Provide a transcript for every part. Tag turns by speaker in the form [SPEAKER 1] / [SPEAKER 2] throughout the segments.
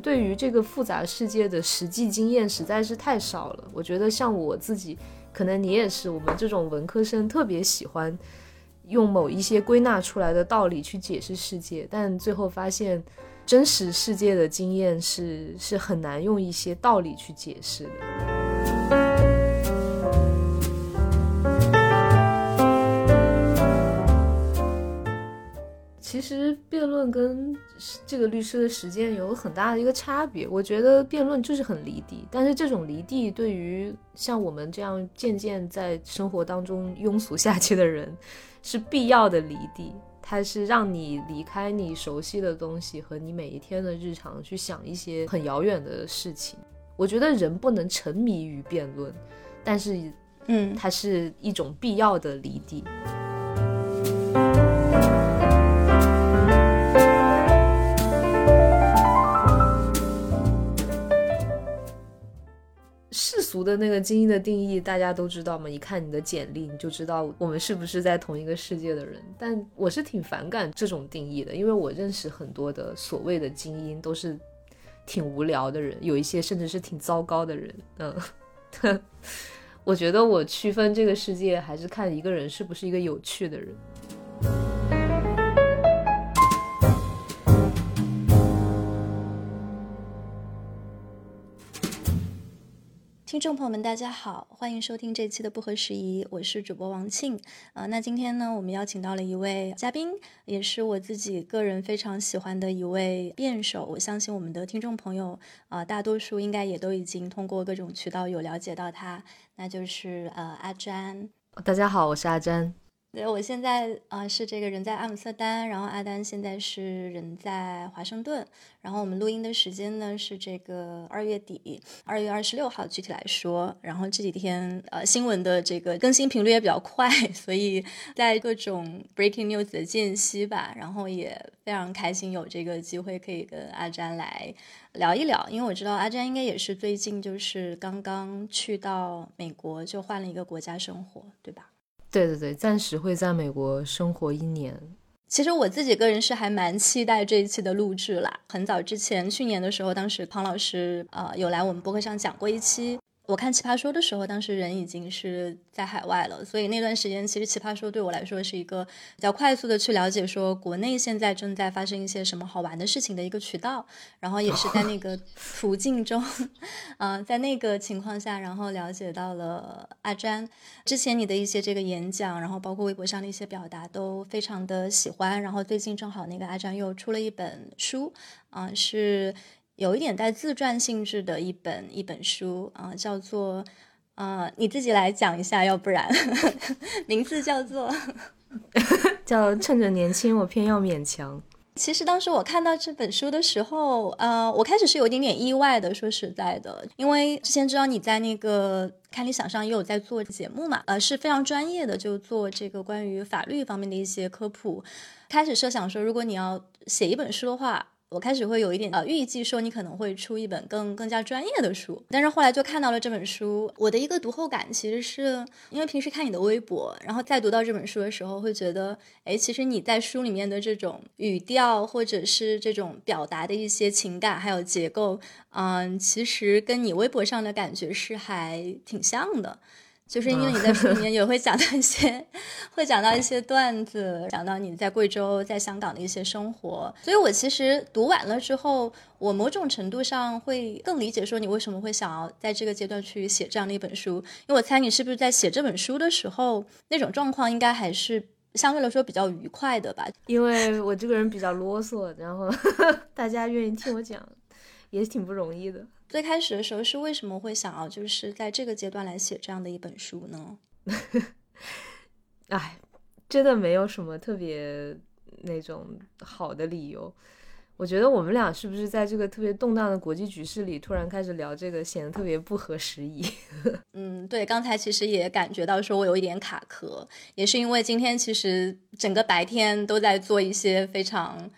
[SPEAKER 1] 对于这个复杂世界的实际经验实在是太少了。我觉得像我自己，可能你也是，我们这种文科生特别喜欢用某一些归纳出来的道理去解释世界，但最后发现真实世界的经验是是很难用一些道理去解释的。其实辩论跟这个律师的实践有很大的一个差别。我觉得辩论就是很离地，但是这种离地对于像我们这样渐渐在生活当中庸俗下去的人，是必要的离地。它是让你离开你熟悉的东西和你每一天的日常，去想一些很遥远的事情。我觉得人不能沉迷于辩论，但是，
[SPEAKER 2] 嗯，
[SPEAKER 1] 它是一种必要的离地。世俗的那个精英的定义，大家都知道吗？一看你的简历，你就知道我们是不是在同一个世界的人。但我是挺反感这种定义的，因为我认识很多的所谓的精英，都是挺无聊的人，有一些甚至是挺糟糕的人。嗯，我觉得我区分这个世界，还是看一个人是不是一个有趣的人。
[SPEAKER 2] 听众朋友们，大家好，欢迎收听这期的不合时宜，我是主播王庆。呃，那今天呢，我们邀请到了一位嘉宾，也是我自己个人非常喜欢的一位辩手。我相信我们的听众朋友啊，大多数应该也都已经通过各种渠道有了解到他，那就是呃阿詹。
[SPEAKER 1] 大家好，我是阿詹。
[SPEAKER 2] 对，我现在啊是这个人在阿姆斯特丹，然后阿丹现在是人在华盛顿，然后我们录音的时间呢是这个二月底，二月二十六号具体来说，然后这几天呃新闻的这个更新频率也比较快，所以在各种 breaking news 的间隙吧，然后也非常开心有这个机会可以跟阿詹来聊一聊，因为我知道阿詹应该也是最近就是刚刚去到美国，就换了一个国家生活，对吧？
[SPEAKER 1] 对对对，暂时会在美国生活一年。
[SPEAKER 2] 其实我自己个人是还蛮期待这一期的录制啦。很早之前，去年的时候，当时庞老师呃有来我们播客上讲过一期。我看《奇葩说》的时候，当时人已经是在海外了，所以那段时间其实《奇葩说》对我来说是一个比较快速的去了解说国内现在正在发生一些什么好玩的事情的一个渠道，然后也是在那个途径中，啊，在那个情况下，然后了解到了阿詹之前你的一些这个演讲，然后包括微博上的一些表达都非常的喜欢，然后最近正好那个阿詹又出了一本书，啊，是。有一点带自传性质的一本一本书啊，叫做啊，你自己来讲一下，要不然名字叫做
[SPEAKER 1] 叫趁着年轻，我偏要勉强。
[SPEAKER 2] 其实当时我看到这本书的时候，呃，我开始是有一点点意外的，说实在的，因为之前知道你在那个看理想上也有在做节目嘛，呃，是非常专业的，就做这个关于法律方面的一些科普。开始设想说，如果你要写一本书的话。我开始会有一点呃预计说你可能会出一本更更加专业的书，但是后来就看到了这本书。我的一个读后感其实是因为平时看你的微博，然后再读到这本书的时候，会觉得，哎，其实你在书里面的这种语调或者是这种表达的一些情感还有结构，嗯，其实跟你微博上的感觉是还挺像的。就是因为你在书里面 也会讲到一些，会讲到一些段子，讲到你在贵州、在香港的一些生活，所以我其实读完了之后，我某种程度上会更理解说你为什么会想要在这个阶段去写这样的一本书，因为我猜你是不是在写这本书的时候，那种状况应该还是相对来说比较愉快的吧？
[SPEAKER 1] 因为我这个人比较啰嗦，然后 大家愿意听我讲，也挺不容易的。
[SPEAKER 2] 最开始的时候是为什么会想要就是在这个阶段来写这样的一本书呢？
[SPEAKER 1] 哎，真的没有什么特别那种好的理由。我觉得我们俩是不是在这个特别动荡的国际局势里，突然开始聊这个，显得特别不合时宜？
[SPEAKER 2] 嗯，对，刚才其实也感觉到说我有一点卡壳，也是因为今天其实整个白天都在做一些非常，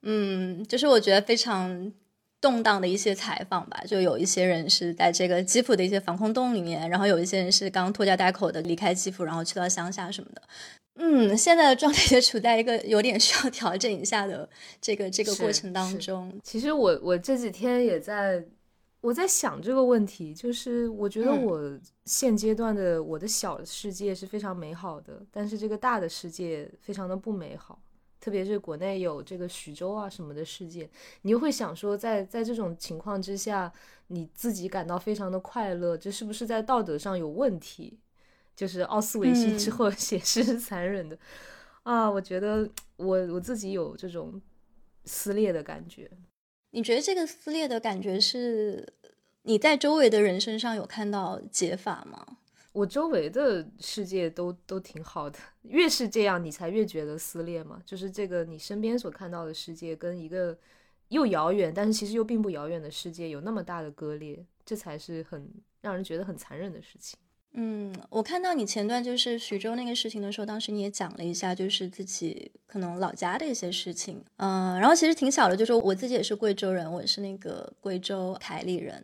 [SPEAKER 2] 嗯，就是我觉得非常。动荡的一些采访吧，就有一些人是在这个基辅的一些防空洞里面，然后有一些人是刚拖家带口的离开基辅，然后去到乡下什么的。嗯，现在的状态也处在一个有点需要调整一下的这个这个过程当中。
[SPEAKER 1] 其实我我这几天也在我在想这个问题，就是我觉得我现阶段的我的小世界是非常美好的，但是这个大的世界非常的不美好，特别是国内有这个徐州啊什么的事件，你又会想说，在在这种情况之下，你自己感到非常的快乐，这是不是在道德上有问题？就是奥斯维辛之后 写诗是残忍的，啊，我觉得我我自己有这种撕裂的感觉。
[SPEAKER 2] 你觉得这个撕裂的感觉是你在周围的人身上有看到解法吗？
[SPEAKER 1] 我周围的世界都都挺好的，越是这样，你才越觉得撕裂嘛。就是这个你身边所看到的世界，跟一个又遥远，但是其实又并不遥远的世界有那么大的割裂，这才是很让人觉得很残忍的事情。
[SPEAKER 2] 嗯，我看到你前段就是徐州那个事情的时候，当时你也讲了一下，就是自己可能老家的一些事情。嗯，然后其实挺小的，就是我自己也是贵州人，我是那个贵州台里人。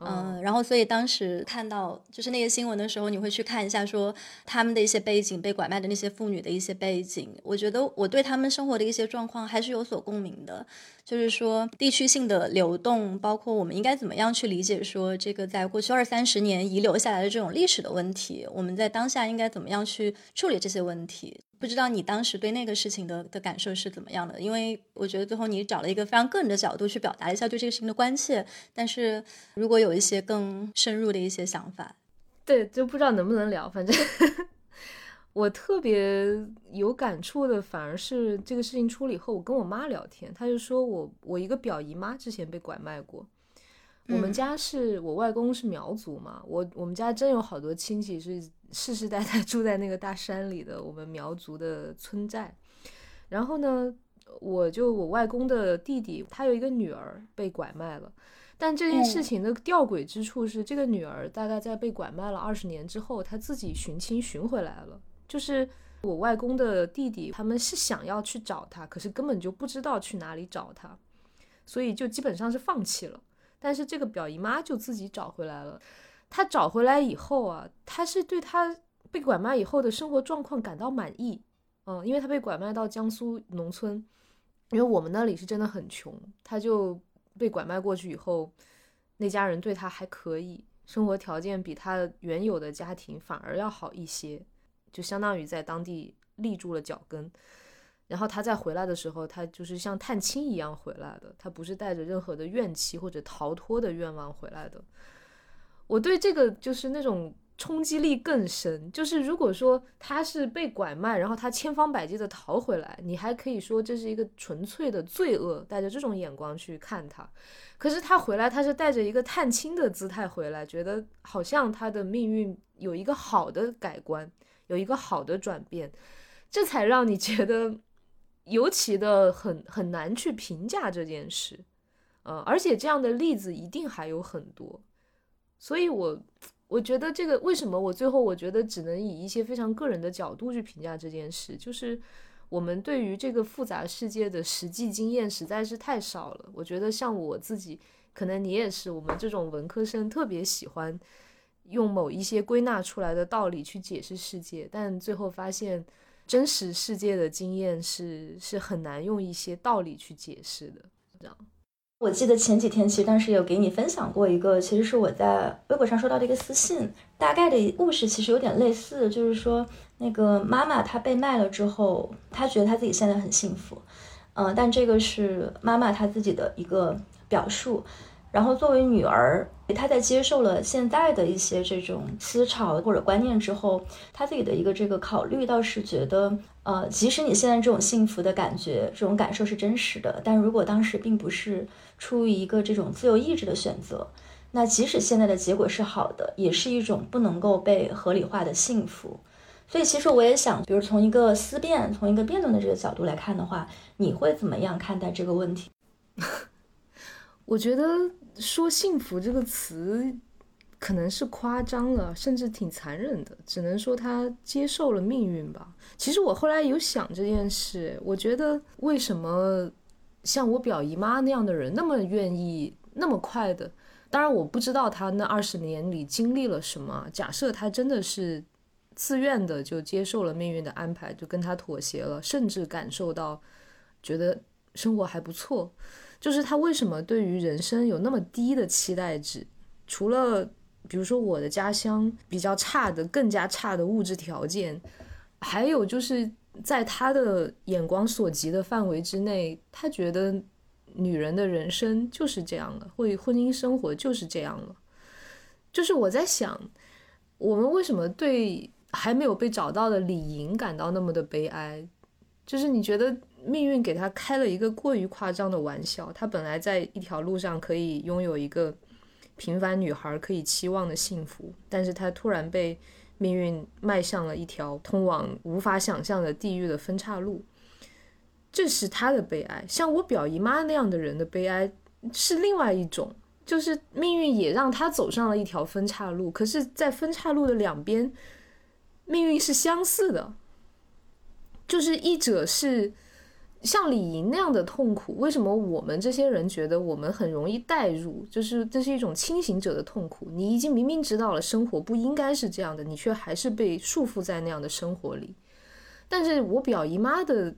[SPEAKER 2] 嗯，然后所以当时看到就是那个新闻的时候，你会去看一下说他们的一些背景，被拐卖的那些妇女的一些背景。我觉得我对他们生活的一些状况还是有所共鸣的。就是说地区性的流动，包括我们应该怎么样去理解说这个在过去二三十年遗留下来的这种历史的问题，我们在当下应该怎么样去处理这些问题？不知道你当时对那个事情的的感受是怎么样的？因为我觉得最后你找了一个非常个人的角度去表达一下对这个事情的关切，但是如果有一些更深入的一些想法，
[SPEAKER 1] 对，就不知道能不能聊，反正。我特别有感触的，反而是这个事情出了以后，我跟我妈聊天，她就说我我一个表姨妈之前被拐卖过。我们家是我外公是苗族嘛，我我们家真有好多亲戚是世世代代 住在那个大山里的我们苗族的村寨。然后呢，我就我外公的弟弟，他有一个女儿被拐卖了，但这件事情的吊诡之处是，这个女儿大概在被拐卖了二十年之后，她自己寻亲寻回来了。就是我外公的弟弟，他们是想要去找他，可是根本就不知道去哪里找他，所以就基本上是放弃了。但是这个表姨妈就自己找回来了。她找回来以后啊，她是对她被拐卖以后的生活状况感到满意。嗯，因为她被拐卖到江苏农村，因为我们那里是真的很穷，她就被拐卖过去以后，那家人对她还可以，生活条件比她原有的家庭反而要好一些。就相当于在当地立住了脚跟，然后他再回来的时候，他就是像探亲一样回来的，他不是带着任何的怨气或者逃脱的愿望回来的。我对这个就是那种冲击力更深，就是如果说他是被拐卖，然后他千方百计的逃回来，你还可以说这是一个纯粹的罪恶，带着这种眼光去看他。可是他回来，他是带着一个探亲的姿态回来，觉得好像他的命运有一个好的改观。有一个好的转变，这才让你觉得尤其的很很难去评价这件事，呃，而且这样的例子一定还有很多，所以我我觉得这个为什么我最后我觉得只能以一些非常个人的角度去评价这件事，就是我们对于这个复杂世界的实际经验实在是太少了。我觉得像我自己，可能你也是，我们这种文科生特别喜欢。用某一些归纳出来的道理去解释世界，但最后发现真实世界的经验是是很难用一些道理去解释的。这样，
[SPEAKER 2] 我记得前几天其实当时有给你分享过一个，其实是我在微博上收到的一个私信，大概的故事其实有点类似，就是说那个妈妈她被卖了之后，她觉得她自己现在很幸福，嗯，但这个是妈妈她自己的一个表述。然后作为女儿，她在接受了现在的一些这种思潮或者观念之后，她自己的一个这个考虑倒是觉得，呃，即使你现在这种幸福的感觉、这种感受是真实的，但如果当时并不是出于一个这种自由意志的选择，那即使现在的结果是好的，也是一种不能够被合理化的幸福。所以其实我也想，比如从一个思辨、从一个辩论的这个角度来看的话，你会怎么样看待这个问题？
[SPEAKER 1] 我觉得说“幸福”这个词可能是夸张了，甚至挺残忍的。只能说他接受了命运吧。其实我后来有想这件事，我觉得为什么像我表姨妈那样的人那么愿意那么快的？当然我不知道他那二十年里经历了什么。假设他真的是自愿的就接受了命运的安排，就跟他妥协了，甚至感受到觉得生活还不错。就是他为什么对于人生有那么低的期待值？除了比如说我的家乡比较差的、更加差的物质条件，还有就是在他的眼光所及的范围之内，他觉得女人的人生就是这样了，或婚姻生活就是这样了。就是我在想，我们为什么对还没有被找到的李莹感到那么的悲哀？就是你觉得命运给他开了一个过于夸张的玩笑，他本来在一条路上可以拥有一个平凡女孩可以期望的幸福，但是他突然被命运迈向了一条通往无法想象的地狱的分岔路，这是他的悲哀。像我表姨妈那样的人的悲哀是另外一种，就是命运也让他走上了一条分岔路，可是，在分岔路的两边，命运是相似的。就是一者是像李莹那样的痛苦，为什么我们这些人觉得我们很容易代入？就是这是一种清醒者的痛苦。你已经明明知道了生活不应该是这样的，你却还是被束缚在那样的生活里。但是我表姨妈的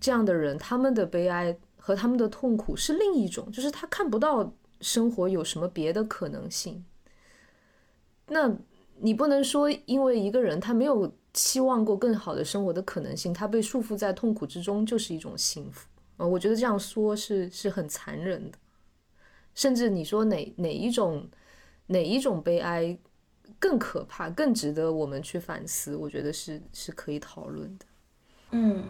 [SPEAKER 1] 这样的人，他们的悲哀和他们的痛苦是另一种，就是他看不到生活有什么别的可能性。那你不能说，因为一个人他没有。期望过更好的生活的可能性，他被束缚在痛苦之中就是一种幸福啊！我觉得这样说是是很残忍的，甚至你说哪哪一种哪一种悲哀更可怕、更值得我们去反思，我觉得是是可以讨论的。
[SPEAKER 2] 嗯，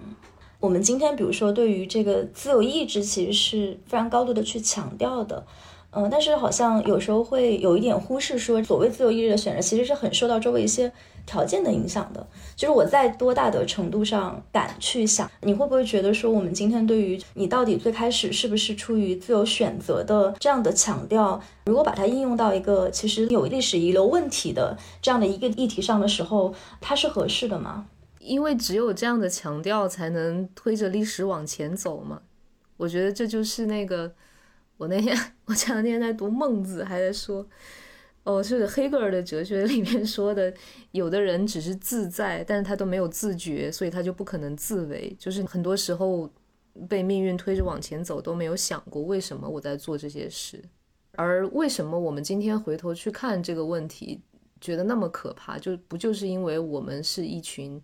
[SPEAKER 2] 我们今天比如说对于这个自由意志，其实是非常高度的去强调的。嗯，但是好像有时候会有一点忽视，说所谓自由意志的选择，其实是很受到周围一些条件的影响的。就是我在多大的程度上敢去想，你会不会觉得说，我们今天对于你到底最开始是不是出于自由选择的这样的强调，如果把它应用到一个其实有历史遗留问题的这样的一个议题上的时候，它是合适的吗？
[SPEAKER 1] 因为只有这样的强调，才能推着历史往前走嘛。我觉得这就是那个。我那天，我前两天在读《孟子》，还在说，哦，是黑格尔的哲学里面说的，有的人只是自在，但是他都没有自觉，所以他就不可能自为。就是很多时候被命运推着往前走，都没有想过为什么我在做这些事，而为什么我们今天回头去看这个问题，觉得那么可怕，就不就是因为我们是一群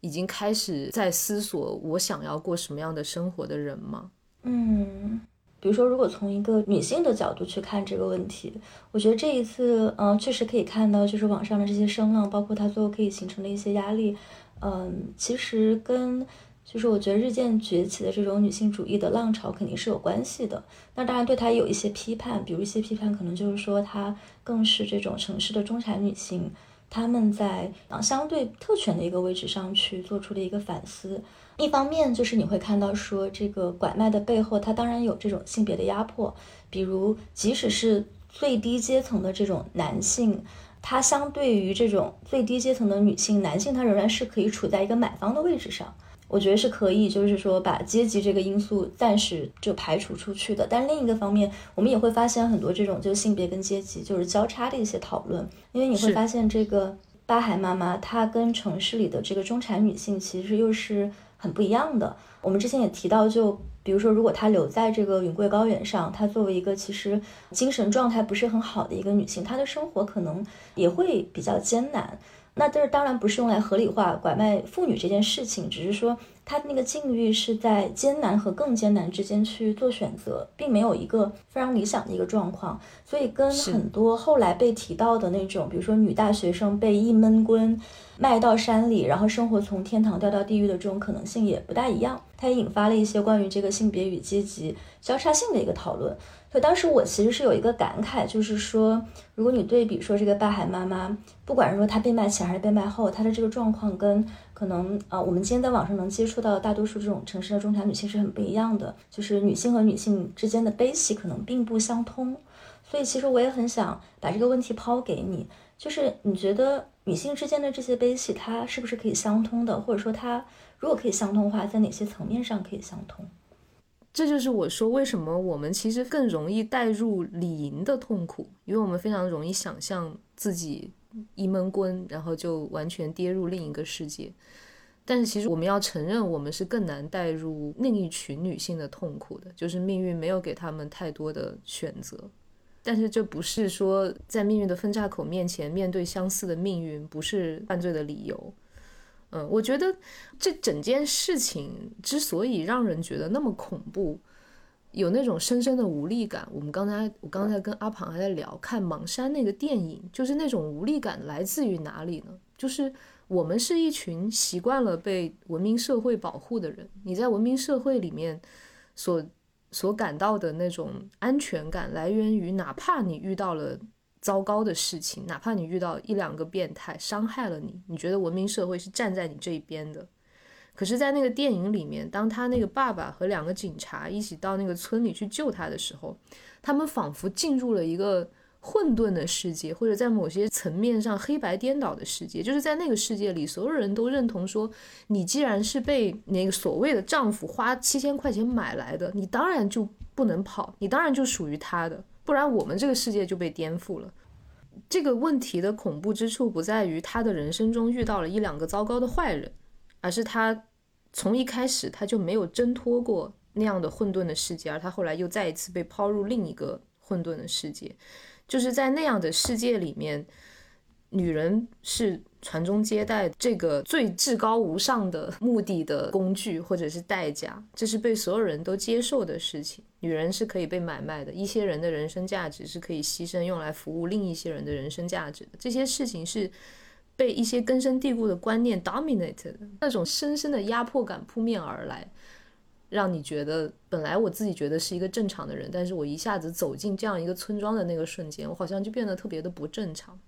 [SPEAKER 1] 已经开始在思索我想要过什么样的生活的人吗？
[SPEAKER 2] 嗯。比如说，如果从一个女性的角度去看这个问题，我觉得这一次，嗯，确实可以看到，就是网上的这些声浪，包括它最后可以形成的一些压力，嗯，其实跟就是我觉得日渐崛起的这种女性主义的浪潮肯定是有关系的。那当然对它有一些批判，比如一些批判可能就是说它更是这种城市的中产女性，她们在相对特权的一个位置上去做出的一个反思。一方面就是你会看到说这个拐卖的背后，它当然有这种性别的压迫，比如即使是最低阶层的这种男性，他相对于这种最低阶层的女性，男性他仍然是可以处在一个买方的位置上，我觉得是可以，就是说把阶级这个因素暂时就排除出去的。但另一个方面，我们也会发现很多这种就性别跟阶级就是交叉的一些讨论，因为你会发现这个巴孩妈妈她跟城市里的这个中产女性其实又是。很不一样的。我们之前也提到，就比如说，如果她留在这个云贵高原上，她作为一个其实精神状态不是很好的一个女性，她的生活可能也会比较艰难。那这当然不是用来合理化拐卖妇女这件事情，只是说她那个境遇是在艰难和更艰难之间去做选择，并没有一个非常理想的一个状况。所以跟很多后来被提到的那种，比如说女大学生被一闷棍。卖到山里，然后生活从天堂掉到地狱的这种可能性也不大一样。它也引发了一些关于这个性别与阶级交叉性的一个讨论。所以当时我其实是有一个感慨，就是说，如果你对比说这个大海妈妈，不管是说她被卖前还是被卖后，她的这个状况跟可能啊我们今天在网上能接触到大多数这种城市的中产女性是很不一样的，就是女性和女性之间的悲喜可能并不相通。所以其实我也很想把这个问题抛给你，就是你觉得？女性之间的这些悲喜，它是不是可以相通的？或者说，它如果可以相通的话，在哪些层面上可以相通？
[SPEAKER 1] 这就是我说为什么我们其实更容易带入李莹的痛苦，因为我们非常容易想象自己一闷棍，然后就完全跌入另一个世界。但是其实我们要承认，我们是更难带入另一群女性的痛苦的，就是命运没有给他们太多的选择。但是这不是说在命运的分岔口面前面对相似的命运不是犯罪的理由。嗯，我觉得这整件事情之所以让人觉得那么恐怖，有那种深深的无力感。我们刚才我刚才跟阿庞还在聊看《盲山》那个电影，就是那种无力感来自于哪里呢？就是我们是一群习惯了被文明社会保护的人，你在文明社会里面所所感到的那种安全感，来源于哪怕你遇到了。糟糕的事情，哪怕你遇到一两个变态伤害了你，你觉得文明社会是站在你这一边的。可是，在那个电影里面，当他那个爸爸和两个警察一起到那个村里去救他的时候，他们仿佛进入了一个混沌的世界，或者在某些层面上黑白颠倒的世界。就是在那个世界里，所有人都认同说，你既然是被那个所谓的丈夫花七千块钱买来的，你当然就不能跑，你当然就属于他的。不然我们这个世界就被颠覆了。这个问题的恐怖之处不在于他的人生中遇到了一两个糟糕的坏人，而是他从一开始他就没有挣脱过那样的混沌的世界，而他后来又再一次被抛入另一个混沌的世界。就是在那样的世界里面，女人是。传宗接代这个最至高无上的目的的工具或者是代价，这是被所有人都接受的事情。女人是可以被买卖的，一些人的人生价值是可以牺牲用来服务另一些人的人生价值的。这些事情是被一些根深蒂固的观念 dominated 的那种深深的压迫感扑面而来，让你觉得本来我自己觉得是一个正常的人，但是我一下子走进这样一个村庄的那个瞬间，我好像就变得特别的不正常。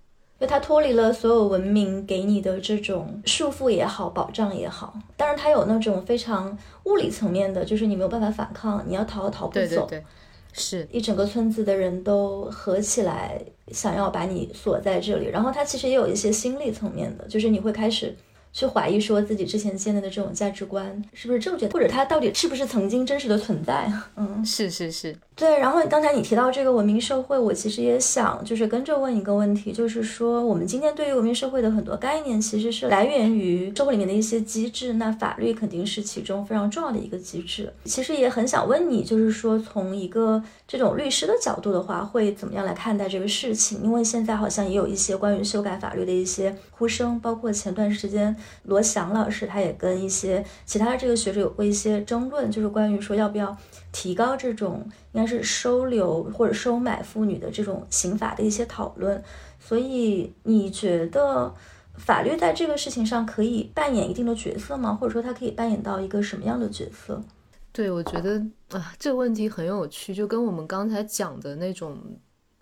[SPEAKER 2] 就它脱离了所有文明给你的这种束缚也好，保障也好，当然它有那种非常物理层面的，就是你没有办法反抗，你要逃逃不
[SPEAKER 1] 走。对对对，是
[SPEAKER 2] 一整个村子的人都合起来想要把你锁在这里。然后它其实也有一些心理层面的，就是你会开始。去怀疑说自己之前建立的这种价值观是不是正确，或者它到底是不是曾经真实的存在？
[SPEAKER 1] 嗯，是是是，
[SPEAKER 2] 对。然后刚才你提到这个文明社会，我其实也想就是跟着问一个问题，就是说我们今天对于文明社会的很多概念，其实是来源于社会里面的一些机制，那法律肯定是其中非常重要的一个机制。其实也很想问你，就是说从一个这种律师的角度的话，会怎么样来看待这个事情？因为现在好像也有一些关于修改法律的一些呼声，包括前段时间。罗翔老师他也跟一些其他的这个学者有过一些争论，就是关于说要不要提高这种应该是收留或者收买妇女的这种刑法的一些讨论。所以你觉得法律在这个事情上可以扮演一定的角色吗？或者说它可以扮演到一个什么样的角色？
[SPEAKER 1] 对，我觉得啊，这个问题很有趣，就跟我们刚才讲的那种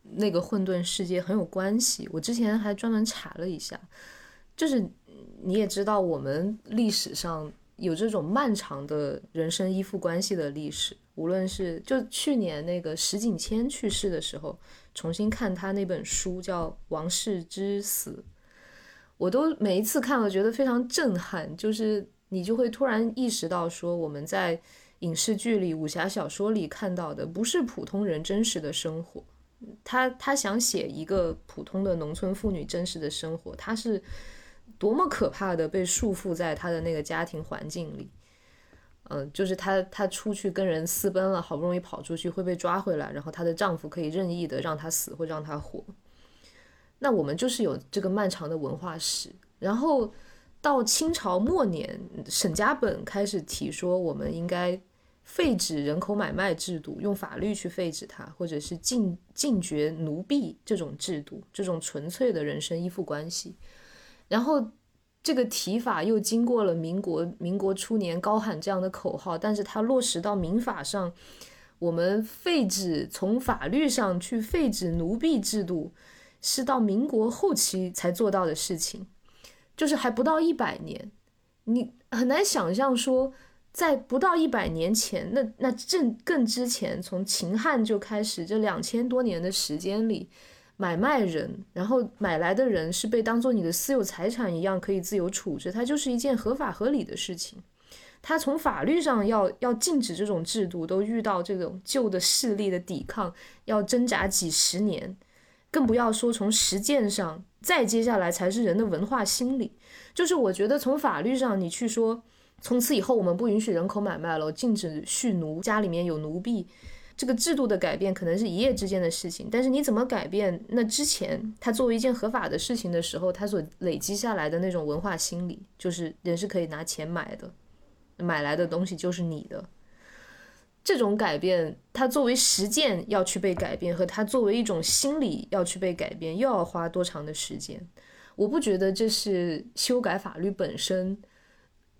[SPEAKER 1] 那个混沌世界很有关系。我之前还专门查了一下，就是。你也知道，我们历史上有这种漫长的人生依附关系的历史。无论是就去年那个石景谦去世的时候，重新看他那本书叫《王室之死》，我都每一次看了觉得非常震撼。就是你就会突然意识到，说我们在影视剧里、武侠小说里看到的不是普通人真实的生活。他他想写一个普通的农村妇女真实的生活，他是。多么可怕的被束缚在她的那个家庭环境里，嗯，就是她她出去跟人私奔了，好不容易跑出去会被抓回来，然后她的丈夫可以任意的让她死或让她活。那我们就是有这个漫长的文化史，然后到清朝末年，沈家本开始提说我们应该废止人口买卖制度，用法律去废止它，或者是禁禁绝奴婢这种制度，这种纯粹的人身依附关系。然后，这个提法又经过了民国民国初年高喊这样的口号，但是它落实到民法上，我们废止从法律上去废止奴婢制度，是到民国后期才做到的事情，就是还不到一百年，你很难想象说，在不到一百年前，那那正更之前，从秦汉就开始这两千多年的时间里。买卖人，然后买来的人是被当做你的私有财产一样可以自由处置，它就是一件合法合理的事情。他从法律上要要禁止这种制度，都遇到这种旧的势力的抵抗，要挣扎几十年。更不要说从实践上，再接下来才是人的文化心理。就是我觉得从法律上，你去说从此以后我们不允许人口买卖了，禁止蓄奴，家里面有奴婢。这个制度的改变可能是一夜之间的事情，但是你怎么改变？那之前他作为一件合法的事情的时候，他所累积下来的那种文化心理，就是人是可以拿钱买的，买来的东西就是你的。这种改变，它作为实践要去被改变，和它作为一种心理要去被改变，又要花多长的时间？我不觉得这是修改法律本身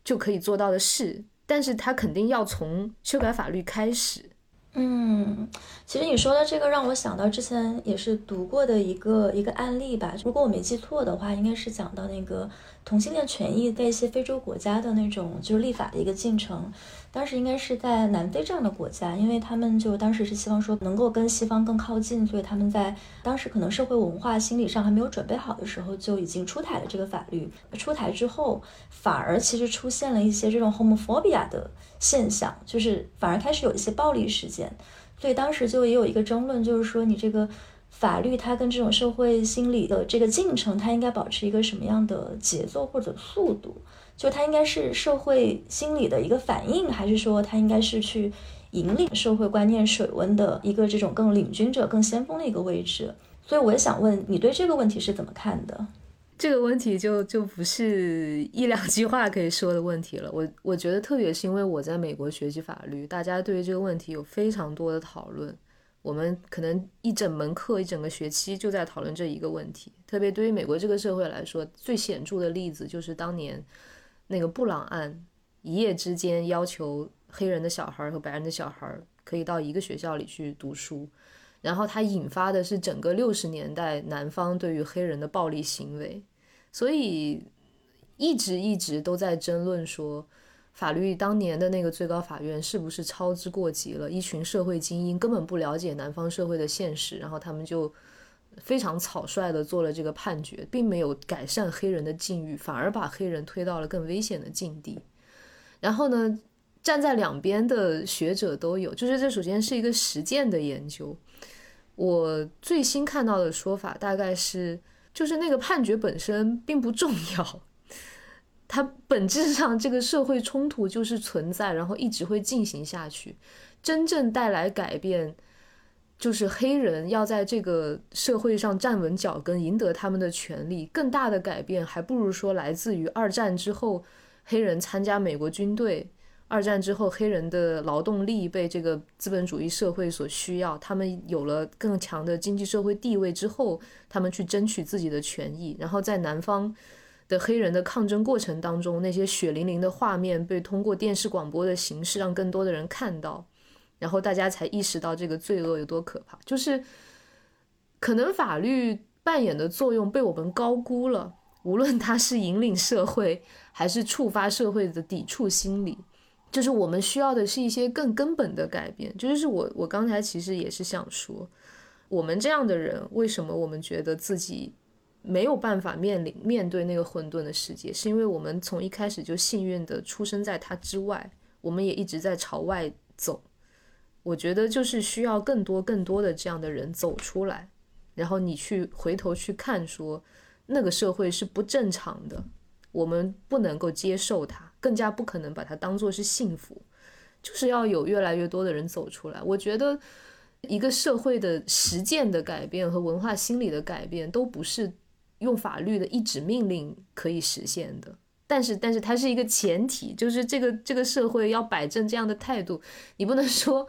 [SPEAKER 1] 就可以做到的事，但是它肯定要从修改法律开始。
[SPEAKER 2] 嗯，其实你说的这个让我想到之前也是读过的一个一个案例吧。如果我没记错的话，应该是讲到那个同性恋权益在一些非洲国家的那种就是立法的一个进程。当时应该是在南非这样的国家，因为他们就当时是希望说能够跟西方更靠近，所以他们在当时可能社会文化心理上还没有准备好的时候，就已经出台了这个法律。出台之后，反而其实出现了一些这种 homophobia 的现象，就是反而开始有一些暴力事件。所以当时就也有一个争论，就是说你这个法律它跟这种社会心理的这个进程，它应该保持一个什么样的节奏或者速度？就它应该是社会心理的一个反应，还是说它应该是去引领社会观念水温的一个这种更领军者、更先锋的一个位置？所以我也想问你对这个问题是怎么看的？
[SPEAKER 1] 这个问题就就不是一两句话可以说的问题了。我我觉得，特别是因为我在美国学习法律，大家对于这个问题有非常多的讨论。我们可能一整门课、一整个学期就在讨论这一个问题。特别对于美国这个社会来说，最显著的例子就是当年。那个布朗案，一夜之间要求黑人的小孩和白人的小孩可以到一个学校里去读书，然后它引发的是整个六十年代南方对于黑人的暴力行为，所以一直一直都在争论说，法律当年的那个最高法院是不是操之过急了？一群社会精英根本不了解南方社会的现实，然后他们就。非常草率的做了这个判决，并没有改善黑人的境遇，反而把黑人推到了更危险的境地。然后呢，站在两边的学者都有，就是这首先是一个实践的研究。我最新看到的说法大概是，就是那个判决本身并不重要，它本质上这个社会冲突就是存在，然后一直会进行下去，真正带来改变。就是黑人要在这个社会上站稳脚跟，赢得他们的权利。更大的改变还不如说来自于二战之后，黑人参加美国军队。二战之后，黑人的劳动力被这个资本主义社会所需要，他们有了更强的经济社会地位之后，他们去争取自己的权益。然后在南方的黑人的抗争过程当中，那些血淋淋的画面被通过电视广播的形式让更多的人看到。然后大家才意识到这个罪恶有多可怕，就是可能法律扮演的作用被我们高估了。无论它是引领社会，还是触发社会的抵触心理，就是我们需要的是一些更根本的改变。就是我我刚才其实也是想说，我们这样的人，为什么我们觉得自己没有办法面临面对那个混沌的世界？是因为我们从一开始就幸运的出生在它之外，我们也一直在朝外走。我觉得就是需要更多更多的这样的人走出来，然后你去回头去看，说那个社会是不正常的，我们不能够接受它，更加不可能把它当做是幸福，就是要有越来越多的人走出来。我觉得一个社会的实践的改变和文化心理的改变，都不是用法律的一纸命令可以实现的。但是，但是它是一个前提，就是这个这个社会要摆正这样的态度。你不能说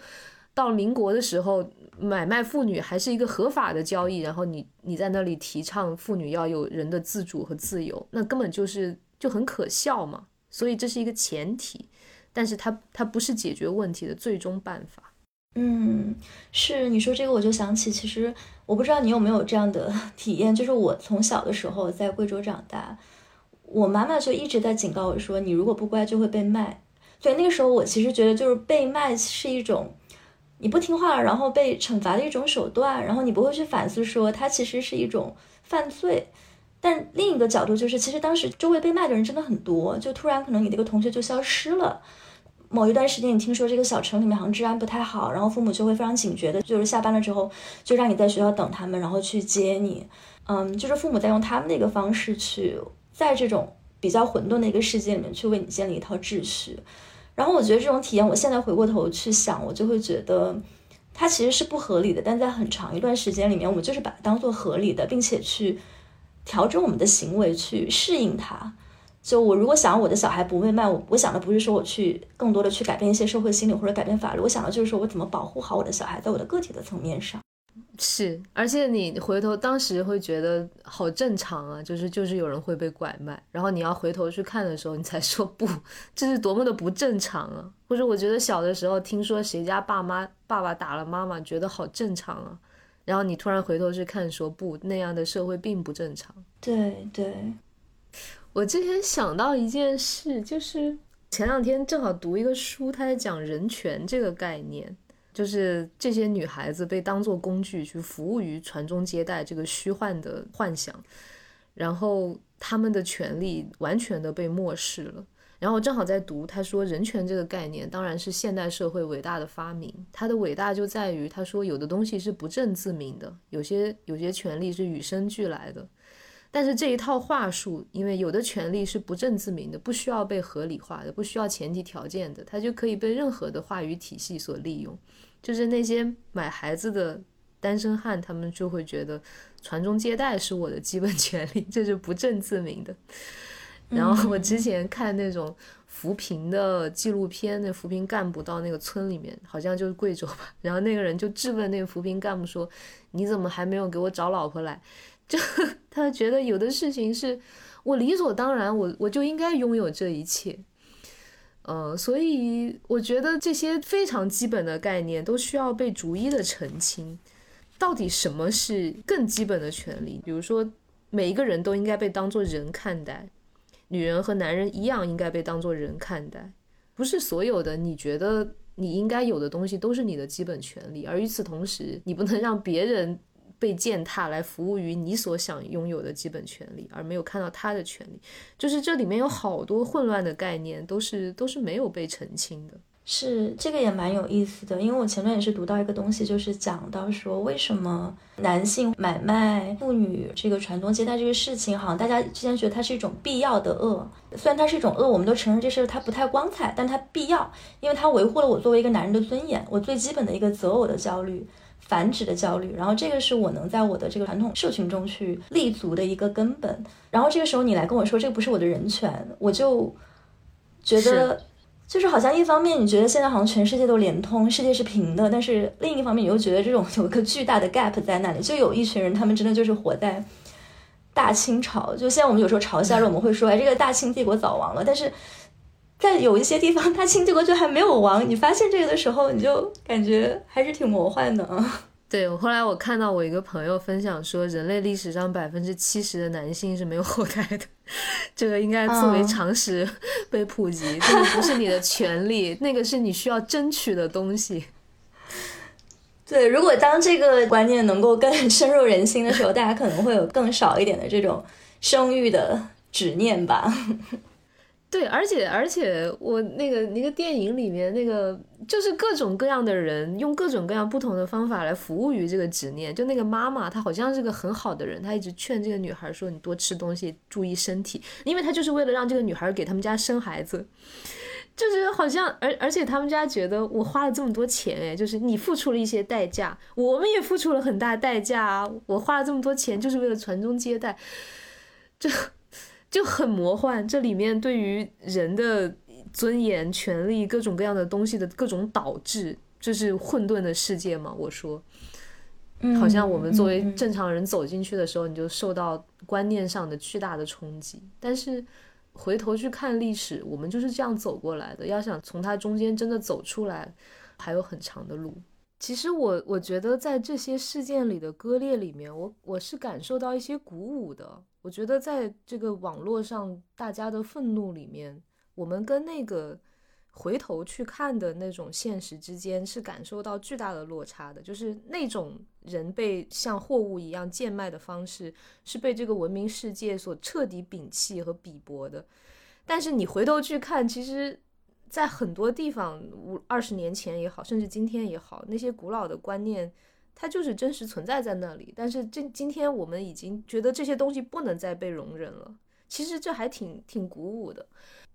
[SPEAKER 1] 到民国的时候，买卖妇女还是一个合法的交易，然后你你在那里提倡妇女要有人的自主和自由，那根本就是就很可笑嘛。所以这是一个前提，但是它它不是解决问题的最终办法。
[SPEAKER 2] 嗯，是你说这个，我就想起，其实我不知道你有没有这样的 体验，就是我从小的时候在贵州长大。我妈妈就一直在警告我说：“你如果不乖，就会被卖。”对那个时候，我其实觉得就是被卖是一种你不听话，然后被惩罚的一种手段。然后你不会去反思说它其实是一种犯罪。但另一个角度就是，其实当时周围被卖的人真的很多，就突然可能你那个同学就消失了，某一段时间你听说这个小城里面好像治安不太好，然后父母就会非常警觉的，就是下班了之后就让你在学校等他们，然后去接你。嗯，就是父母在用他们的一个方式去在这种比较混沌的一个世界里面去为你建立一套秩序。然后我觉得这种体验，我现在回过头去想，我就会觉得它其实是不合理的，但在很长一段时间里面，我们就是把它当做合理的，并且去调整我们的行为去适应它。就我如果想我的小孩不被卖，我我想的不是说我去更多的去改变一些社会心理或者改变法律，我想的就是说我怎么保护好我的小孩，在我的个体的层面上。
[SPEAKER 1] 是，而且你回头当时会觉得好正常啊，就是就是有人会被拐卖，然后你要回头去看的时候，你才说不，这是多么的不正常啊！或者我觉得小的时候听说谁家爸妈爸爸打了妈妈，觉得好正常啊，然后你突然回头去看，说不，那样的社会并不正常。
[SPEAKER 2] 对对，
[SPEAKER 1] 我之前想到一件事，就是前两天正好读一个书，他在讲人权这个概念。就是这些女孩子被当作工具去服务于传宗接代这个虚幻的幻想，然后她们的权利完全的被漠视了。然后我正好在读，他说人权这个概念当然是现代社会伟大的发明，它的伟大就在于他说有的东西是不证自明的，有些有些权利是与生俱来的。但是这一套话术，因为有的权利是不证自明的，不需要被合理化的，不需要前提条件的，它就可以被任何的话语体系所利用。就是那些买孩子的单身汉，他们就会觉得传宗接代是我的基本权利，这是不证自明的。然后我之前看那种扶贫的纪录片，那扶贫干部到那个村里面，好像就是贵州吧，然后那个人就质问那个扶贫干部说：“你怎么还没有给我找老婆来？”就 他觉得有的事情是我理所当然，我我就应该拥有这一切，呃，所以我觉得这些非常基本的概念都需要被逐一的澄清。到底什么是更基本的权利？比如说，每一个人都应该被当作人看待，女人和男人一样应该被当作人看待。不是所有的你觉得你应该有的东西都是你的基本权利，而与此同时，你不能让别人。被践踏来服务于你所想拥有的基本权利，而没有看到他的权利，就是这里面有好多混乱的概念，都是都是没有被澄清的。
[SPEAKER 2] 是这个也蛮有意思的，因为我前段也是读到一个东西，就是讲到说为什么男性买卖妇女这个传宗接代这个事情，好像大家之前觉得它是一种必要的恶，虽然它是一种恶，我们都承认这事它不太光彩，但它必要，因为它维护了我作为一个男人的尊严，我最基本的一个择偶的焦虑。繁殖的焦虑，然后这个是我能在我的这个传统社群中去立足的一个根本。然后这个时候你来跟我说这个不是我的人权，我就觉得就是好像一方面你觉得现在好像全世界都连通，世界是平的，但是另一方面你又觉得这种 有一个巨大的 gap 在那里，就有一群人他们真的就是活在大清朝。就现在我们有时候嘲笑着我们会说，哎，这个大清帝国早亡了，但是。在有一些地方，他清帝国就还没有亡。你发现这个的时候，你就感觉还是挺魔幻的啊。
[SPEAKER 1] 对，后来我看到我一个朋友分享说，人类历史上百分之七十的男性是没有后代的，这个应该作为常识 被普及。这个不是你的权利，那个是你需要争取的东西。
[SPEAKER 2] 对，如果当这个观念能够更深入人心的时候，大家可能会有更少一点的这种生育的执念吧。
[SPEAKER 1] 对，而且而且我那个那个电影里面那个就是各种各样的人用各种各样不同的方法来服务于这个执念。就那个妈妈，她好像是个很好的人，她一直劝这个女孩说：“你多吃东西，注意身体。”因为她就是为了让这个女孩给他们家生孩子，就是好像而而且他们家觉得我花了这么多钱，哎，就是你付出了一些代价，我们也付出了很大代价。我花了这么多钱就是为了传宗接代，就。就很魔幻，这里面对于人的尊严、权利各种各样的东西的各种导致，这是混沌的世界嘛？我说，好像我们作为正常人走进去的时候，你就受到观念上的巨大的冲击。但是回头去看历史，我们就是这样走过来的。要想从它中间真的走出来，还有很长的路。其实我我觉得在这些事件里的割裂里面，我我是感受到一些鼓舞的。我觉得在这个网络上大家的愤怒里面，我们跟那个回头去看的那种现实之间是感受到巨大的落差的。就是那种人被像货物一样贱卖的方式，是被这个文明世界所彻底摒弃和鄙薄的。但是你回头去看，其实，在很多地方，五二十年前也好，甚至今天也好，那些古老的观念，它就是真实存在在那里。但是这今天我们已经觉得这些东西不能再被容忍了。其实这还挺挺鼓舞的。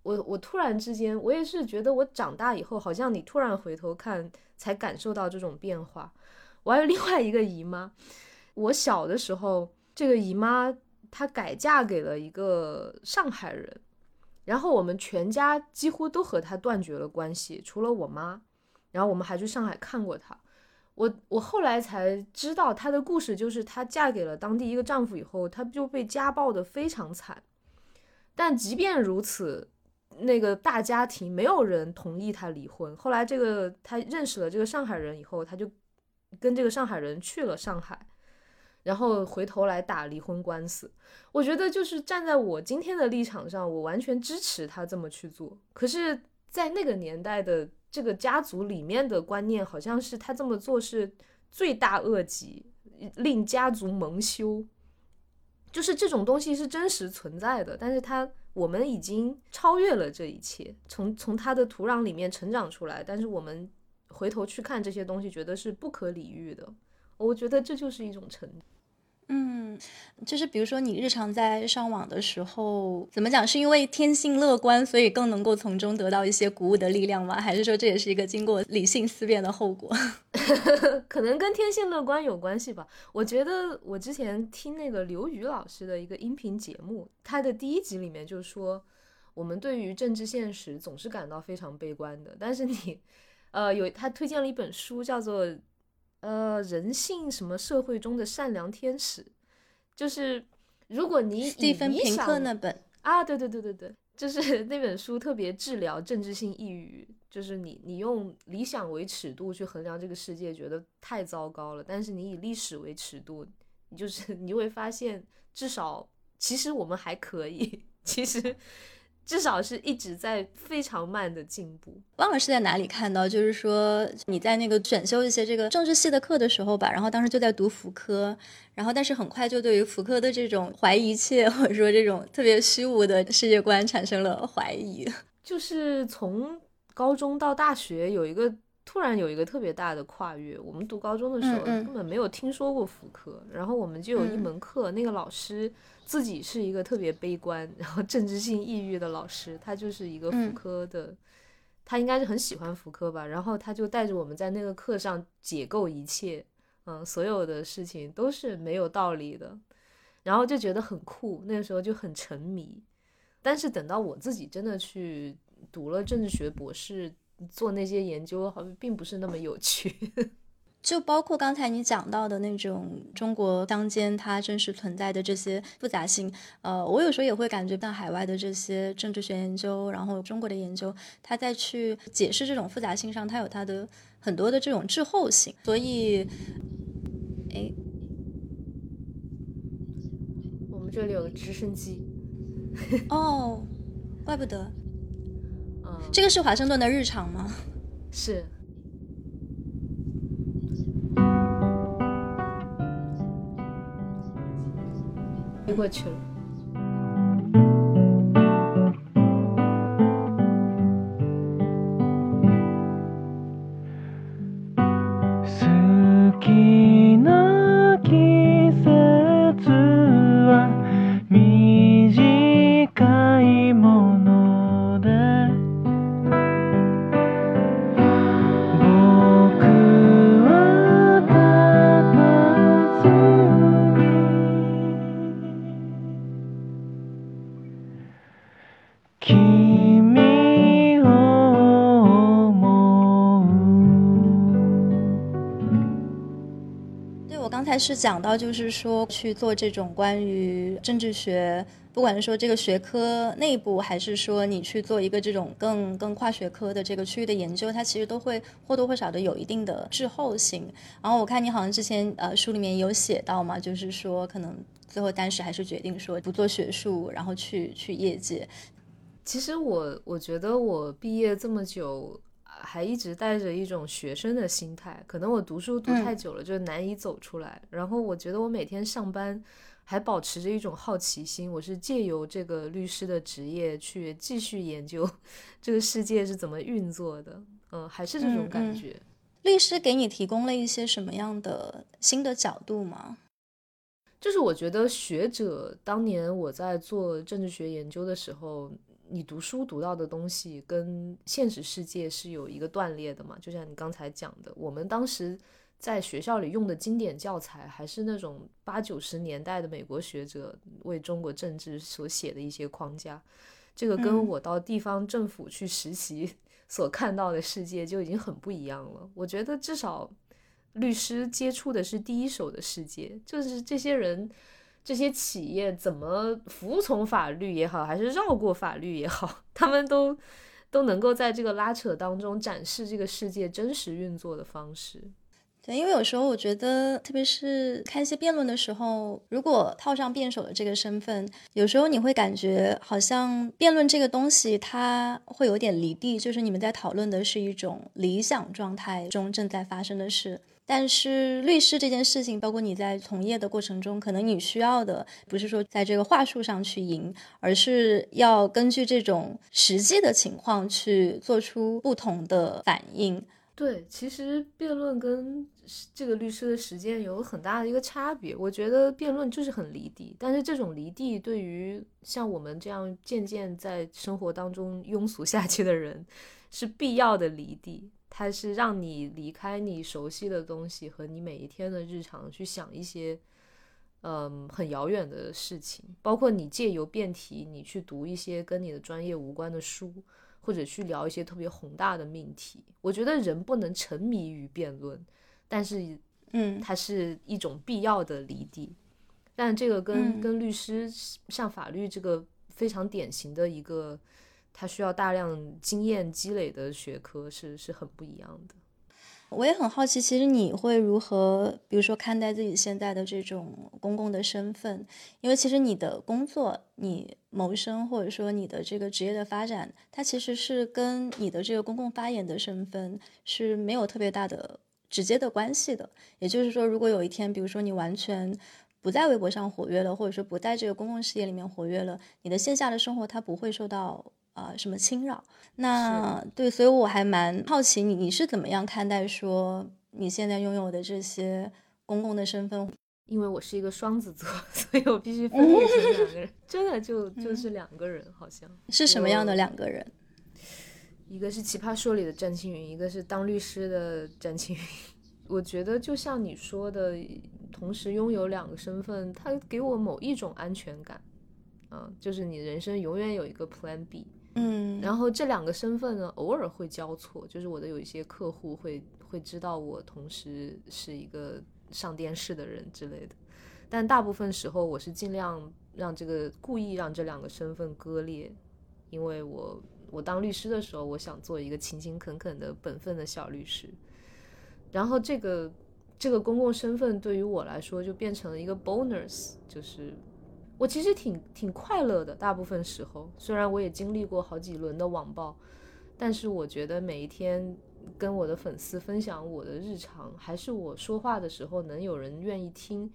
[SPEAKER 1] 我我突然之间，我也是觉得我长大以后，好像你突然回头看，才感受到这种变化。我还有另外一个姨妈，我小的时候，这个姨妈她改嫁给了一个上海人。然后我们全家几乎都和她断绝了关系，除了我妈。然后我们还去上海看过她。我我后来才知道她的故事，就是她嫁给了当地一个丈夫以后，她就被家暴的非常惨。但即便如此，那个大家庭没有人同意她离婚。后来这个她认识了这个上海人以后，她就跟这个上海人去了上海。然后回头来打离婚官司，我觉得就是站在我今天的立场上，我完全支持她这么去做。可是，在那个年代的这个家族里面的观念，好像是他这么做是罪大恶极，令家族蒙羞。就是这种东西是真实存在的，但是他我们已经超越了这一切，从从他的土壤里面成长出来，但是我们回头去看这些东西，觉得是不可理喻的。我觉得这就是一种成。
[SPEAKER 2] 嗯，就是比如说你日常在上网的时候，怎么讲？是因为天性乐观，所以更能够从中得到一些鼓舞的力量吗？还是说这也是一个经过理性思辨的后果？
[SPEAKER 1] 可能跟天性乐观有关系吧。我觉得我之前听那个刘宇老师的一个音频节目，他的第一集里面就说，我们对于政治现实总是感到非常悲观的。但是你，呃，有他推荐了一本书，叫做。呃，人性什么社会中的善良天使，就是如果你
[SPEAKER 2] 蒂芬平克那本。
[SPEAKER 1] 啊，对对对对对，就是 那本书特别治疗政治性抑郁，就是你你用理想为尺度去衡量这个世界，觉得太糟糕了，但是你以历史为尺度，就是你会发现，至少其实我们还可以，其实。至少是一直在非常慢的进步。
[SPEAKER 2] 忘了是在哪里看到，就是说你在那个选修一些这个政治系的课的时候吧，然后当时就在读福柯，然后但是很快就对于福柯的这种怀疑一切或者说这种特别虚无的世界观产生了怀疑。
[SPEAKER 1] 就是从高中到大学有一个突然有一个特别大的跨越。我们读高中的时候根本没有听说过福柯，然后我们就有一门课，那个老师。自己是一个特别悲观，然后政治性抑郁的老师，他就是一个福柯的，他应该是很喜欢福柯吧，然后他就带着我们在那个课上解构一切，嗯，所有的事情都是没有道理的，然后就觉得很酷，那个时候就很沉迷，但是等到我自己真的去读了政治学博士，做那些研究，好像并不是那么有趣。
[SPEAKER 2] 就包括刚才你讲到的那种中国乡间它真实存在的这些复杂性，呃，我有时候也会感觉，到海外的这些政治学研究，然后中国的研究，它在去解释这种复杂性上，它有它的很多的这种滞后性。所以，哎，
[SPEAKER 1] 我们这里有个直升机，
[SPEAKER 2] 哦，怪不得，嗯，这个是华盛顿的日常吗？
[SPEAKER 1] 是。飞过去了。
[SPEAKER 2] 是讲到，就是说去做这种关于政治学，不管是说这个学科内部，还是说你去做一个这种更更跨学科的这个区域的研究，它其实都会或多或少的有一定的滞后性。然后我看你好像之前呃书里面有写到嘛，就是说可能最后当时还是决定说不做学术，然后去去业界。
[SPEAKER 1] 其实我我觉得我毕业这么久。还一直带着一种学生的心态，可能我读书读太久了，就难以走出来。然后我觉得我每天上班，还保持着一种好奇心。我是借由这个律师的职业去继续研究这个世界是怎么运作的。嗯，还是这种感觉。
[SPEAKER 2] 律师给你提供了一些什么样的新的角度吗？
[SPEAKER 1] 就是我觉得学者当年我在做政治学研究的时候，你读书读到的东西跟现实世界是有一个断裂的嘛。就像你刚才讲的，我们当时在学校里用的经典教材还是那种八九十年代的美国学者为中国政治所写的一些框架，这个跟我到地方政府去实习。所看到的世界就已经很不一样了。我觉得至少律师接触的是第一手的世界，就是这些人、这些企业怎么服从法律也好，还是绕过法律也好，他们都都能够在这个拉扯当中展示这个世界真实运作的方式。
[SPEAKER 2] 对，因为有时候我觉得，特别是看一些辩论的时候，如果套上辩手的这个身份，有时候你会感觉好像辩论这个东西它会有点离地，就是你们在讨论的是一种理想状态中正在发生的事。但是律师这件事情，包括你在从业的过程中，可能你需要的不是说在这个话术上去赢，而是要根据这种实际的情况去做出不同的反应。
[SPEAKER 1] 对，其实辩论跟这个律师的实践有很大的一个差别。我觉得辩论就是很离地，但是这种离地对于像我们这样渐渐在生活当中庸俗下去的人，是必要的离地。它是让你离开你熟悉的东西和你每一天的日常，去想一些嗯很遥远的事情。包括你借由辩题，你去读一些跟你的专业无关的书。或者去聊一些特别宏大的命题，我觉得人不能沉迷于辩论，但是，
[SPEAKER 2] 嗯，
[SPEAKER 1] 它是一种必要的离地。但这个跟跟律师像法律这个非常典型的一个，它需要大量经验积累的学科是是很不一样的。
[SPEAKER 2] 我也很好奇，其实你会如何，比如说看待自己现在的这种公共的身份？因为其实你的工作、你谋生，或者说你的这个职业的发展，它其实是跟你的这个公共发言的身份是没有特别大的直接的关系的。也就是说，如果有一天，比如说你完全不在微博上活跃了，或者说不在这个公共事业里面活跃了，你的线下的生活它不会受到。啊，什么侵扰？那对，所以我还蛮好奇，你你是怎么样看待说你现在拥有的这些公共的身份？
[SPEAKER 1] 因为我是一个双子座，所以我必须分 裂成两个人，真的就就是两个人，好像
[SPEAKER 2] 是什么样的两个人？
[SPEAKER 1] 一个是《奇葩说》里的詹青云，一个是当律师的詹青云。我觉得就像你说的，同时拥有两个身份，它给我某一种安全感。嗯，就是你人生永远有一个 Plan B。
[SPEAKER 2] 嗯，
[SPEAKER 1] 然后这两个身份呢，偶尔会交错，就是我的有一些客户会会知道我同时是一个上电视的人之类的，但大部分时候我是尽量让这个故意让这两个身份割裂，因为我我当律师的时候，我想做一个勤勤恳恳的本分的小律师，然后这个这个公共身份对于我来说就变成了一个 bonus，就是。我其实挺挺快乐的，大部分时候，虽然我也经历过好几轮的网暴，但是我觉得每一天跟我的粉丝分享我的日常，还是我说话的时候能有人愿意听，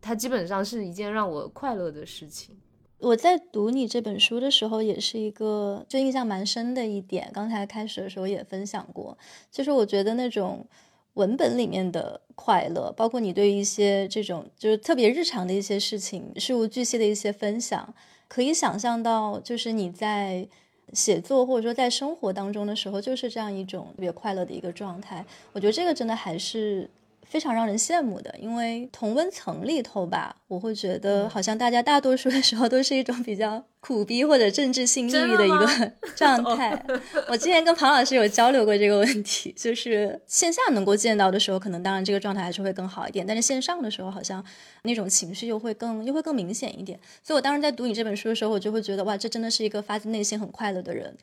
[SPEAKER 1] 它基本上是一件让我快乐的事情。
[SPEAKER 2] 我在读你这本书的时候，也是一个就印象蛮深的一点，刚才开始的时候也分享过，就是我觉得那种。文本里面的快乐，包括你对一些这种就是特别日常的一些事情、事无巨细的一些分享，可以想象到，就是你在写作或者说在生活当中的时候，就是这样一种特别快乐的一个状态。我觉得这个真的还是。非常让人羡慕的，因为同温层里头吧，我会觉得好像大家大多数的时候都是一种比较苦逼或者政治性抑郁的一个 状态。我之前跟庞老师有交流过这个问题，就是线下能够见到的时候，可能当然这个状态还是会更好一点，但是线上的时候好像那种情绪又会更又会更明显一点。所以我当时在读你这本书的时候，我就会觉得哇，这真的是一个发自内心很快乐的人，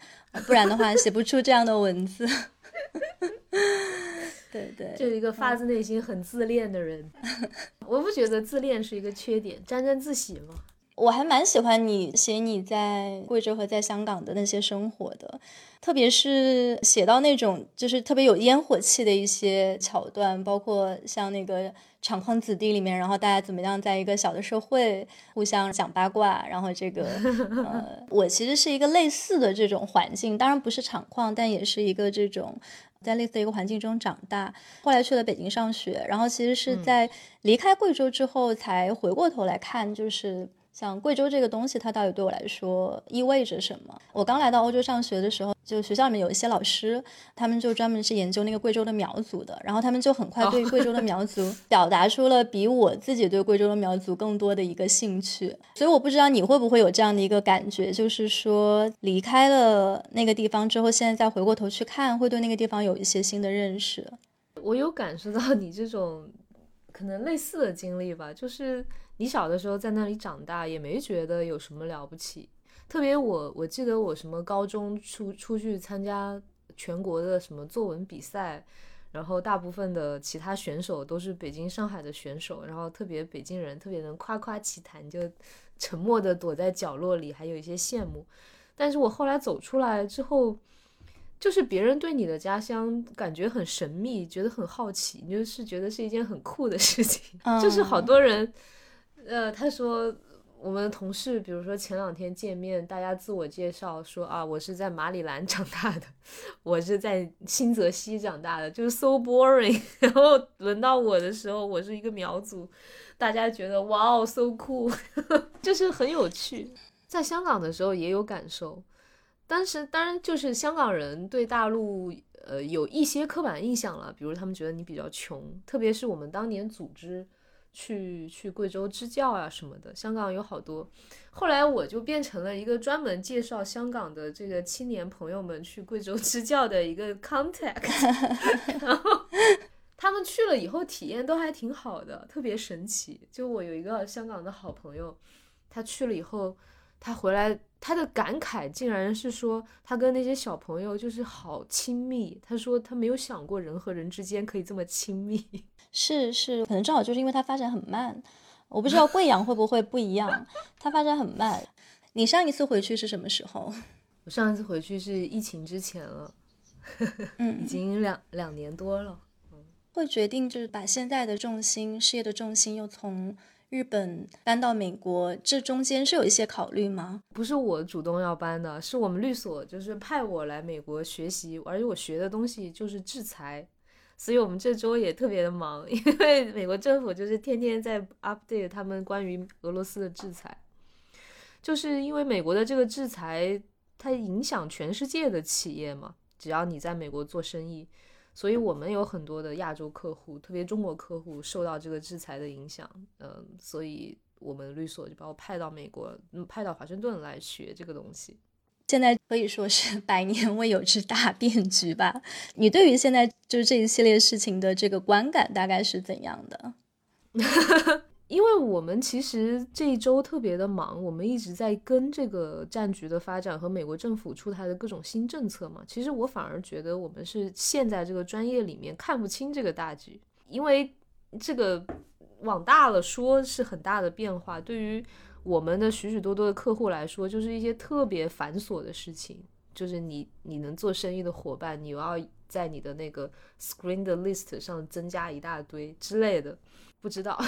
[SPEAKER 2] 不然的话写不出这样的文字。对对，
[SPEAKER 1] 就是一个发自内心很自恋的人。我不觉得自恋是一个缺点，沾沾自喜嘛。
[SPEAKER 2] 我还蛮喜欢你写你在贵州和在香港的那些生活的，特别是写到那种就是特别有烟火气的一些桥段，包括像那个厂矿子弟里面，然后大家怎么样在一个小的社会互相讲八卦，然后这个 呃，我其实是一个类似的这种环境，当然不是厂矿，但也是一个这种在类似的一个环境中长大。后来去了北京上学，然后其实是在离开贵州之后才回过头来看，就是。像贵州这个东西，它到底对我来说意味着什么？我刚来到欧洲上学的时候，就学校里面有一些老师，他们就专门是研究那个贵州的苗族的，然后他们就很快对贵州的苗族表达出了比我自己对贵州的苗族更多的一个兴趣。所以我不知道你会不会有这样的一个感觉，就是说离开了那个地方之后，现在再回过头去看，会对那个地方有一些新的认识。
[SPEAKER 1] 我有感受到你这种可能类似的经历吧，就是。你小的时候在那里长大，也没觉得有什么了不起。特别我，我记得我什么高中出出去参加全国的什么作文比赛，然后大部分的其他选手都是北京、上海的选手，然后特别北京人特别能夸夸其谈，就沉默的躲在角落里，还有一些羡慕。但是我后来走出来之后，就是别人对你的家乡感觉很神秘，觉得很好奇，你就是觉得是一件很酷的事情，就是好多人。呃，他说我们同事，比如说前两天见面，大家自我介绍说啊，我是在马里兰长大的，我是在新泽西长大的，就是 so boring。然后轮到我的时候，我是一个苗族，大家觉得哇哦 so cool，就是很有趣。在香港的时候也有感受，当时当然就是香港人对大陆呃有一些刻板印象了，比如他们觉得你比较穷，特别是我们当年组织。去去贵州支教啊什么的，香港有好多。后来我就变成了一个专门介绍香港的这个青年朋友们去贵州支教的一个 contact。然后他们去了以后体验都还挺好的，特别神奇。就我有一个香港的好朋友，他去了以后，他回来他的感慨竟然是说他跟那些小朋友就是好亲密。他说他没有想过人和人之间可以这么亲密。
[SPEAKER 2] 是是，可能正好就是因为它发展很慢，我不知道贵阳会不会不一样，它发展很慢。你上一次回去是什么时候？
[SPEAKER 1] 我上一次回去是疫情之前了，嗯，已经两两年多了。嗯，
[SPEAKER 2] 会决定就是把现在的重心、事业的重心又从日本搬到美国，这中间是有一些考虑吗？
[SPEAKER 1] 不是我主动要搬的，是我们律所就是派我来美国学习，而且我学的东西就是制裁。所以我们这周也特别的忙，因为美国政府就是天天在 update 他们关于俄罗斯的制裁，就是因为美国的这个制裁，它影响全世界的企业嘛，只要你在美国做生意，所以我们有很多的亚洲客户，特别中国客户受到这个制裁的影响，嗯，所以我们律所就把我派到美国，嗯，派到华盛顿来学这个东西。
[SPEAKER 2] 现在可以说是 百年未有之大变局吧？你对于现在就是这一系列事情的这个观感大概是怎样的？
[SPEAKER 1] 因为我们其实这一周特别的忙，我们一直在跟这个战局的发展和美国政府出台的各种新政策嘛。其实我反而觉得我们是陷在这个专业里面看不清这个大局，因为这个往大了说是很大的变化，对于。我们的许许多多的客户来说，就是一些特别繁琐的事情，就是你你能做生意的伙伴，你要在你的那个 screen 的 list 上增加一大堆之类的，不知道。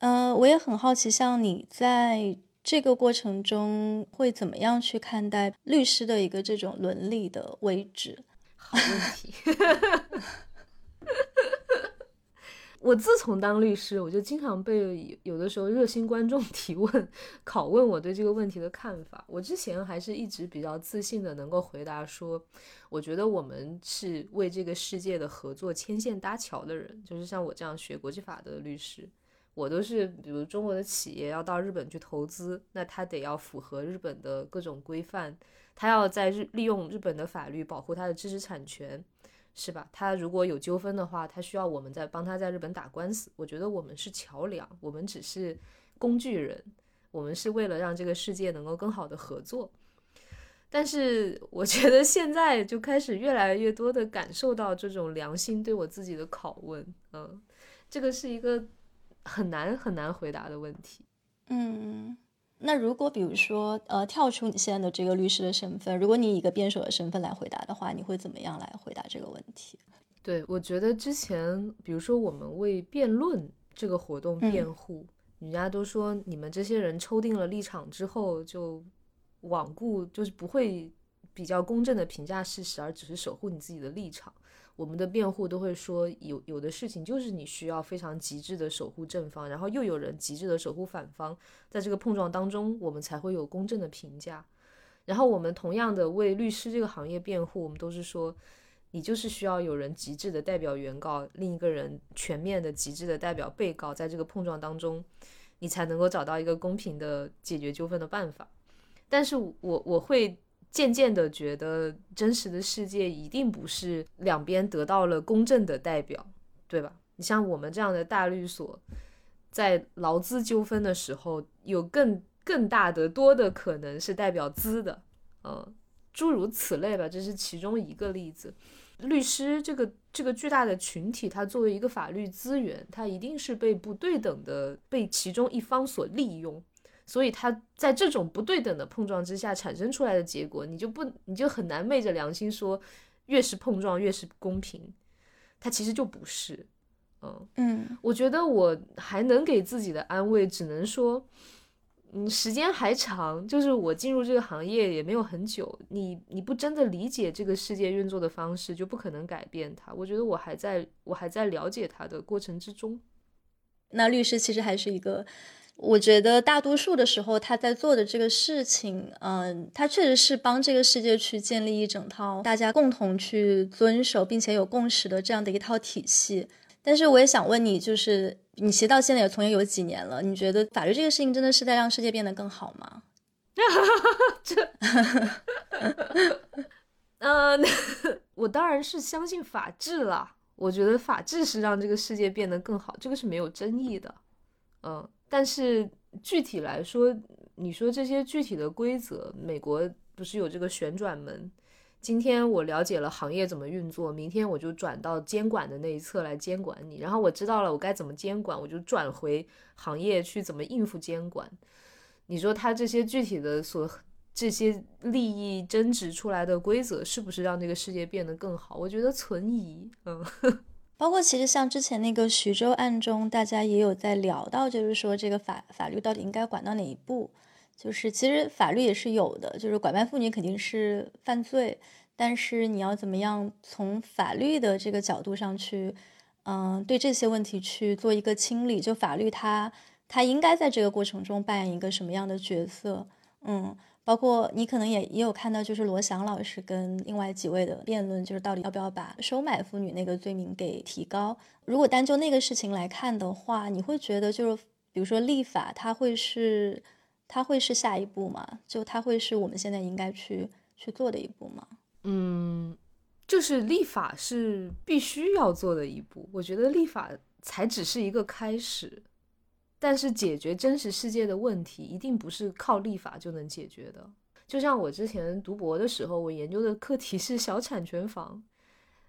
[SPEAKER 2] 嗯，我也很好奇，像你在这个过程中会怎么样去看待律师的一个这种伦理的位置？
[SPEAKER 1] 好问题。我自从当律师，我就经常被有的时候热心观众 提问、拷问我对这个问题的看法。我之前还是一直比较自信的，能够回答说，我觉得我们是为这个世界的合作牵线搭桥的人。就是像我这样学国际法的律师，我都是比如中国的企业要到日本去投资，那他得要符合日本的各种规范，他要在日利用日本的法律保护他的知识产权。是吧？他如果有纠纷的话，他需要我们在帮他在日本打官司。我觉得我们是桥梁，我们只是工具人，我们是为了让这个世界能够更好的合作。但是我觉得现在就开始越来越多的感受到这种良心对我自己的拷问。嗯，这个是一个很难很难回答的问题。
[SPEAKER 2] 嗯。那如果比如说，呃，跳出你现在的这个律师的身份，如果你以一个辩手的身份来回答的话，你会怎么样来回答这个问题？
[SPEAKER 1] 对，我觉得之前，比如说我们为辩论这个活动辩护，人家都说你们这些人抽定了立场之后，就罔顾，就是不会比较公正的评价事实，而只是守护你自己的立场。我们的辩护都会说，有有的事情就是你需要非常极致的守护正方，然后又有人极致的守护反方，在这个碰撞当中，我们才会有公正的评价。然后我们同样的为律师这个行业辩护，我们都是说。你就是需要有人极致的代表原告，另一个人全面的极致的代表被告，在这个碰撞当中，你才能够找到一个公平的解决纠纷的办法。但是我我会渐渐的觉得，真实的世界一定不是两边得到了公正的代表，对吧？你像我们这样的大律所，在劳资纠纷的时候，有更更大的多的可能是代表资的，嗯，诸如此类吧，这是其中一个例子。律师这个这个巨大的群体，它作为一个法律资源，它一定是被不对等的被其中一方所利用，所以它在这种不对等的碰撞之下产生出来的结果，你就不你就很难昧着良心说越是碰撞越是公平，它其实就不是，嗯
[SPEAKER 2] 嗯，
[SPEAKER 1] 我觉得我还能给自己的安慰，只能说。嗯，时间还长，就是我进入这个行业也没有很久。你你不真的理解这个世界运作的方式，就不可能改变它。我觉得我还在我还在了解它的过程之中。
[SPEAKER 2] 那律师其实还是一个，我觉得大多数的时候他在做的这个事情，嗯，他确实是帮这个世界去建立一整套大家共同去遵守并且有共识的这样的一套体系。但是我也想问你，就是你其实到现在也从业有几年了？你觉得法律这个事情真的是在让世界变得更好吗？
[SPEAKER 1] 这，嗯，我当然是相信法治了。我觉得法治是让这个世界变得更好，这个是没有争议的。嗯，但是具体来说，你说这些具体的规则，美国不是有这个旋转门？今天我了解了行业怎么运作，明天我就转到监管的那一侧来监管你。然后我知道了我该怎么监管，我就转回行业去怎么应付监管。你说他这些具体的所这些利益争执出来的规则，是不是让这个世界变得更好？我觉得存疑。嗯，
[SPEAKER 2] 包括其实像之前那个徐州案中，大家也有在聊到，就是说这个法法律到底应该管到哪一步。就是其实法律也是有的，就是拐卖妇女肯定是犯罪，但是你要怎么样从法律的这个角度上去，嗯，对这些问题去做一个清理，就法律它它应该在这个过程中扮演一个什么样的角色？嗯，包括你可能也也有看到，就是罗翔老师跟另外几位的辩论，就是到底要不要把收买妇女那个罪名给提高？如果单就那个事情来看的话，你会觉得就是比如说立法，它会是？它会是下一步吗？就它会是我们现在应该去去做的一步吗？
[SPEAKER 1] 嗯，就是立法是必须要做的一步。我觉得立法才只是一个开始，但是解决真实世界的问题一定不是靠立法就能解决的。就像我之前读博的时候，我研究的课题是小产权房，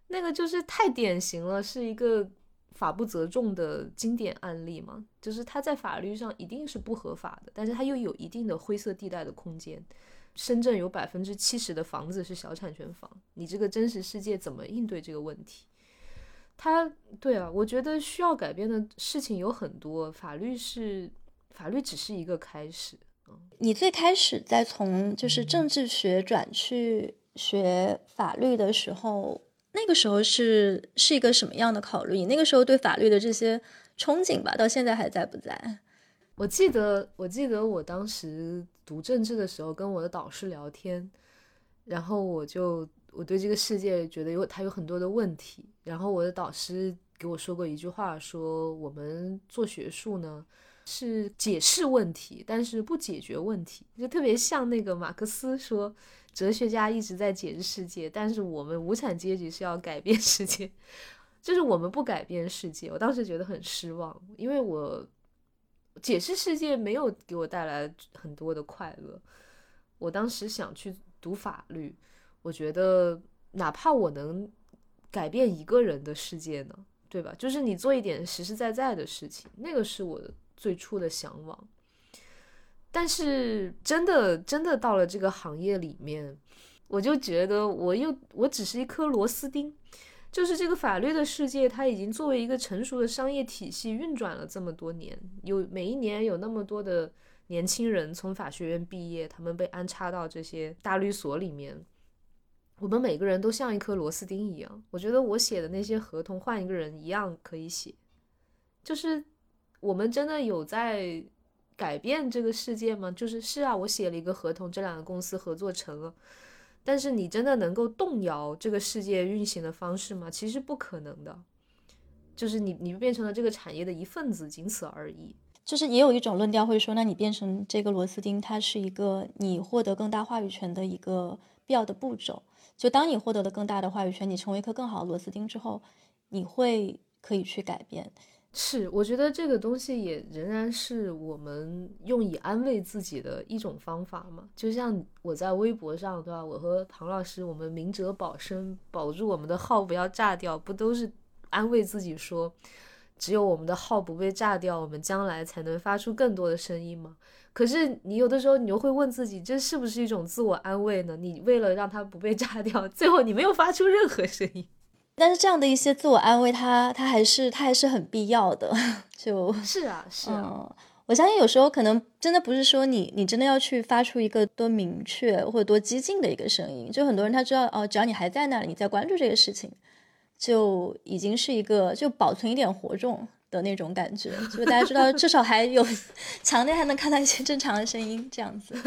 [SPEAKER 1] 那个就是太典型了，是一个。法不责众的经典案例嘛，就是它在法律上一定是不合法的，但是它又有一定的灰色地带的空间。深圳有百分之七十的房子是小产权房，你这个真实世界怎么应对这个问题？它对啊，我觉得需要改变的事情有很多，法律是法律只是一个开始。
[SPEAKER 2] 你最开始在从就是政治学转去学法律的时候。那个时候是是一个什么样的考虑？你那个时候对法律的这些憧憬吧，到现在还在不在？
[SPEAKER 1] 我记得，我记得我当时读政治的时候，跟我的导师聊天，然后我就我对这个世界觉得有它有很多的问题，然后我的导师给我说过一句话，说我们做学术呢是解释问题，但是不解决问题，就特别像那个马克思说。哲学家一直在解释世界，但是我们无产阶级是要改变世界，就是我们不改变世界。我当时觉得很失望，因为我解释世界没有给我带来很多的快乐。我当时想去读法律，我觉得哪怕我能改变一个人的世界呢，对吧？就是你做一点实实在在的事情，那个是我最初的向往。但是真的真的到了这个行业里面，我就觉得我又我只是一颗螺丝钉，就是这个法律的世界，它已经作为一个成熟的商业体系运转了这么多年，有每一年有那么多的年轻人从法学院毕业，他们被安插到这些大律所里面。我们每个人都像一颗螺丝钉一样，我觉得我写的那些合同换一个人一样可以写。就是我们真的有在改变这个世界吗？就是是啊，我写了一个合同，这两个公司合作成了。但是你真的能够动摇这个世界运行的方式吗？其实不可能的，就是你你变成了这个产业的一份子，仅此而已。
[SPEAKER 2] 就是也有一种论调会说，那你变成这个螺丝钉，它是一个你获得更大话语权的一个必要的步骤。就当你获得了更大的话语权，你成为一颗更好的螺丝钉之后，你会可以去改变。
[SPEAKER 1] 是，我觉得这个东西也仍然是我们用以安慰自己的一种方法嘛。就像我在微博上，对吧？我和庞老师，我们明哲保身，保住我们的号不要炸掉，不都是安慰自己说，只有我们的号不被炸掉，我们将来才能发出更多的声音吗？可是你有的时候，你又会问自己，这是不是一种自我安慰呢？你为了让它不被炸掉，最后你没有发出任何声音。
[SPEAKER 2] 但是这样的一些自我安慰，它它还是它还是很必要的。就
[SPEAKER 1] 是啊，是啊，
[SPEAKER 2] 我相信有时候可能真的不是说你你真的要去发出一个多明确或者多激进的一个声音。就很多人他知道哦，只要你还在那里，你在关注这个事情，就已经是一个就保存一点活众的那种感觉。就大家知道，至少还有墙内还能看到一些正常的声音，这样子。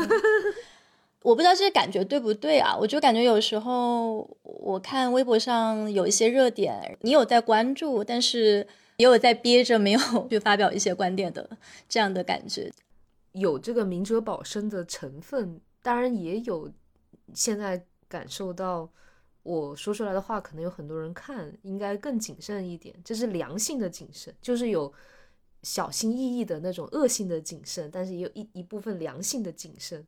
[SPEAKER 2] 我不知道这个感觉对不对啊？我就感觉有时候我看微博上有一些热点，你有在关注，但是也有在憋着没有去发表一些观点的这样的感觉，
[SPEAKER 1] 有这个明哲保身的成分，当然也有现在感受到我说出来的话可能有很多人看，应该更谨慎一点，这是良性的谨慎，就是有小心翼翼的那种恶性的谨慎，但是也有一一部分良性的谨慎。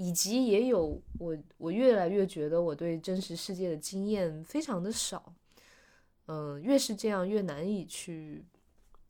[SPEAKER 1] 以及也有我，我越来越觉得我对真实世界的经验非常的少，嗯，越是这样越难以去，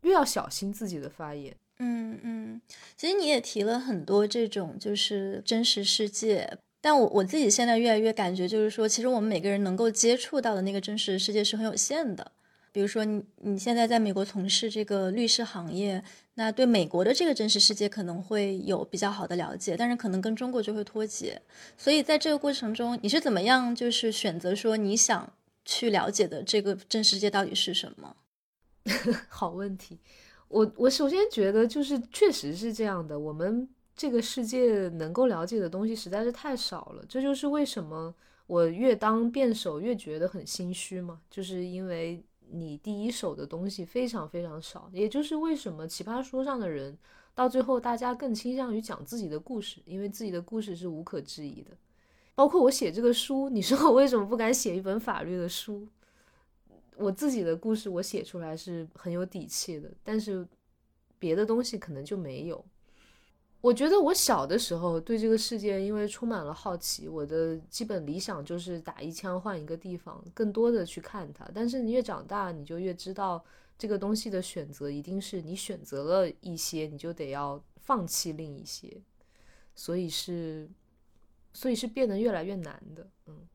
[SPEAKER 1] 越要小心自己的发言。
[SPEAKER 2] 嗯嗯，其实你也提了很多这种就是真实世界，但我我自己现在越来越感觉就是说，其实我们每个人能够接触到的那个真实世界是很有限的。比如说你你现在在美国从事这个律师行业。那对美国的这个真实世界可能会有比较好的了解，但是可能跟中国就会脱节。所以在这个过程中，你是怎么样就是选择说你想去了解的这个真实世界到底是什么？
[SPEAKER 1] 好问题。我我首先觉得就是确实是这样的，我们这个世界能够了解的东西实在是太少了。这就是为什么我越当辩手越觉得很心虚嘛，就是因为。你第一手的东西非常非常少，也就是为什么奇葩说上的人到最后大家更倾向于讲自己的故事，因为自己的故事是无可置疑的。包括我写这个书，你说我为什么不敢写一本法律的书？我自己的故事我写出来是很有底气的，但是别的东西可能就没有。我觉得我小的时候对这个世界，因为充满了好奇，我的基本理想就是打一枪换一个地方，更多的去看它。但是你越长大，你就越知道这个东西的选择一定是你选择了一些，你就得要放弃另一些，所以是，所以是变得越来越难的，嗯。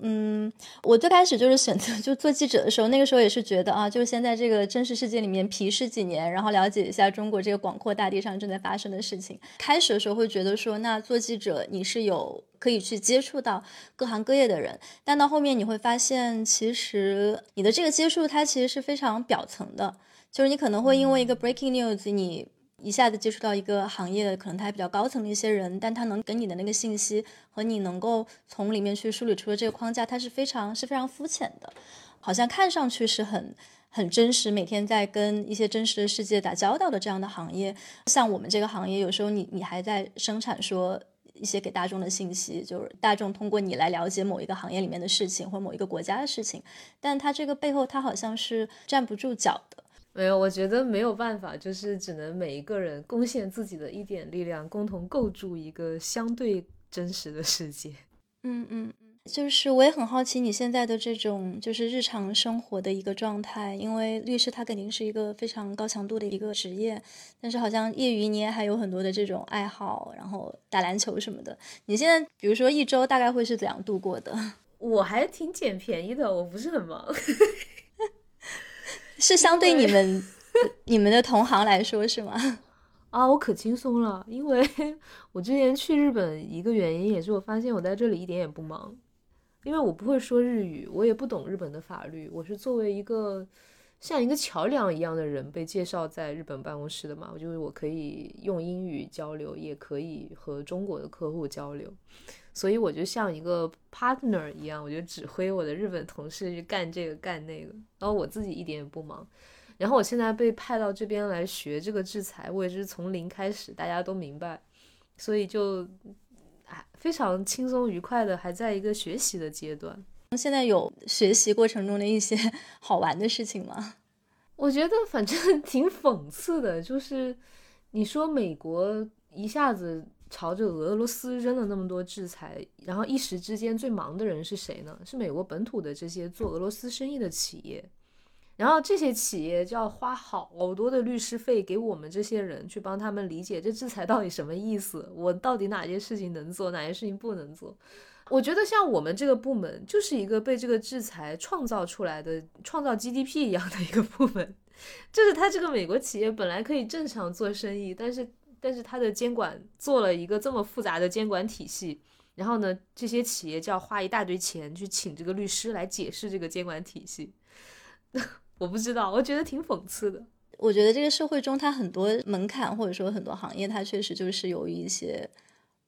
[SPEAKER 2] 嗯，我最开始就是选择 就做记者的时候，那个时候也是觉得啊，就是先在这个真实世界里面皮试几年，然后了解一下中国这个广阔大地上正在发生的事情。开始的时候会觉得说，那做记者你是有可以去接触到各行各业的人，但到后面你会发现，其实你的这个接触它其实是非常表层的，就是你可能会因为一个 breaking news 你。一下子接触到一个行业，可能他还比较高层的一些人，但他能给你的那个信息和你能够从里面去梳理出的这个框架，它是非常是非常肤浅的，好像看上去是很很真实，每天在跟一些真实的世界打交道的这样的行业。像我们这个行业，有时候你你还在生产说一些给大众的信息，就是大众通过你来了解某一个行业里面的事情或某一个国家的事情，但它这个背后，它好像是站不住脚的。
[SPEAKER 1] 没有，我觉得没有办法，就是只能每一个人贡献自己的一点力量，共同构筑一个相对真实的世界。
[SPEAKER 2] 嗯嗯嗯，就是我也很好奇你现在的这种就是日常生活的一个状态，因为律师他肯定是一个非常高强度的一个职业，但是好像业余你也还有很多的这种爱好，然后打篮球什么的。你现在比如说一周大概会是怎样度过的？
[SPEAKER 1] 我还挺捡便宜的，我不是很忙。
[SPEAKER 2] 是相对你们你们的同行来说是吗？
[SPEAKER 1] 啊，我可轻松了，因为 我之前去日本一个原因也是我发现我在这里一点也不忙，因为我不会说日语，我也不懂日本的法律，我是作为一个像一个桥梁一样的人被介绍在日本办公室的嘛，我就是我可以用英语交流，也可以和中国的客户交流，所以我就像一个 partner 一样，我就指挥我的日本同事去干这个干那个，然后我自己一点也不忙。然后我现在被派到这边来学这个制裁，我也是从零开始，大家都明白，所以就啊非常轻松愉快的，还在一个学习的阶段。
[SPEAKER 2] 现在有学习过程中的一些 好玩的事情吗？
[SPEAKER 1] 我觉得反正 挺讽刺的，就是你说美国一下子朝着俄罗斯扔了那么多制裁，然后一时之间最忙的人是谁呢？是美国本土的这些做俄罗斯生意的企业。然后这些企业就要花好多的律师费给我们这些人去帮他们理解这制裁到底什么意思，我到底哪些事情能做，哪些事情不能做。我觉得像我们这个部门就是一个被这个制裁创造出来的、创造 GDP 一样的一个部门，就是他这个美国企业本来可以正常做生意，但是但是他的监管做了一个这么复杂的监管体系，然后呢，这些企业就要花一大堆钱去请这个律师来解释这个监管体系。我不知道，我觉得挺讽刺的。
[SPEAKER 2] 我觉得这个社会中，它很多门槛或者说很多行业，它确实就是由于一些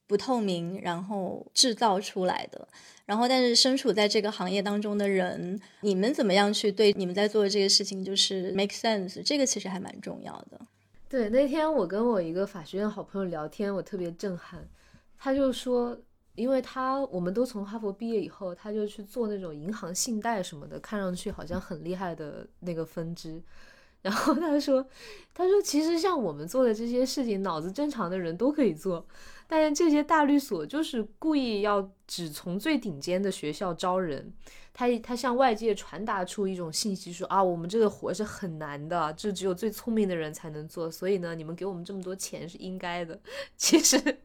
[SPEAKER 2] 不透明，然后制造出来的。然后，但是身处在这个行业当中的人，你们怎么样去对你们在做的这个事情就是 make sense？这个其实还蛮重要的。
[SPEAKER 1] 对，那天我跟我一个法学院好朋友聊天，我特别震撼，他就说。因为他我们都从哈佛毕业以后，他就去做那种银行信贷什么的，看上去好像很厉害的那个分支。然后他说，他说其实像我们做的这些事情，脑子正常的人都可以做，但是这些大律所就是故意要只从最顶尖的学校招人，他他向外界传达出一种信息，说啊，我们这个活是很难的，这只有最聪明的人才能做，所以呢，你们给我们这么多钱是应该的。其实。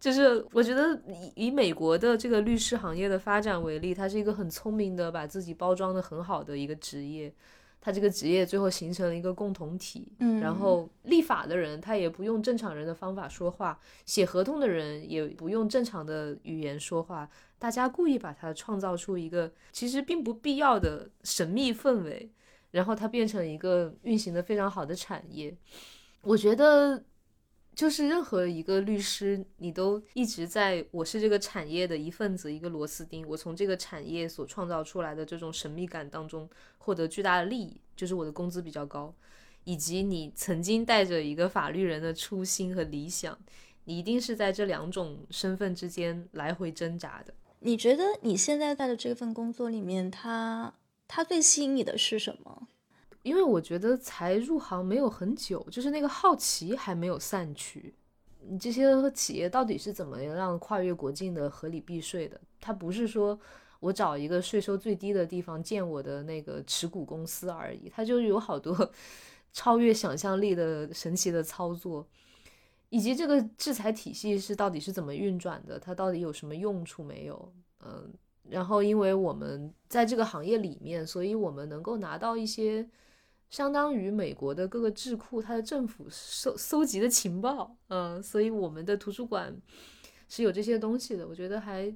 [SPEAKER 1] 就是我觉得以以美国的这个律师行业的发展为例，它是一个很聪明的，把自己包装的很好的一个职业。它这个职业最后形成了一个共同体，
[SPEAKER 2] 嗯，
[SPEAKER 1] 然后立法的人他也不用正常人的方法说话，写合同的人也不用正常的语言说话，大家故意把它创造出一个其实并不必要的神秘氛围，然后它变成一个运行的非常好的产业。我觉得。就是任何一个律师，你都一直在我是这个产业的一份子，一个螺丝钉。我从这个产业所创造出来的这种神秘感当中获得巨大的利益，就是我的工资比较高，以及你曾经带着一个法律人的初心和理想，你一定是在这两种身份之间来回挣扎的。
[SPEAKER 2] 你觉得你现在在的这份工作里面，它它最吸引你的是什么？
[SPEAKER 1] 因为我觉得才入行没有很久，就是那个好奇还没有散去。你这些企业到底是怎么样跨越国境的合理避税的？它不是说我找一个税收最低的地方建我的那个持股公司而已，它就有好多 超越想象力的神奇的操作，以及这个制裁体系是到底是怎么运转的？它到底有什么用处没有？嗯，然后因为我们在这个行业里面，所以我们能够拿到一些。相当于美国的各个智库，它的政府搜搜集的情报，嗯，所以我们的图书馆是有这些东西的，我觉得还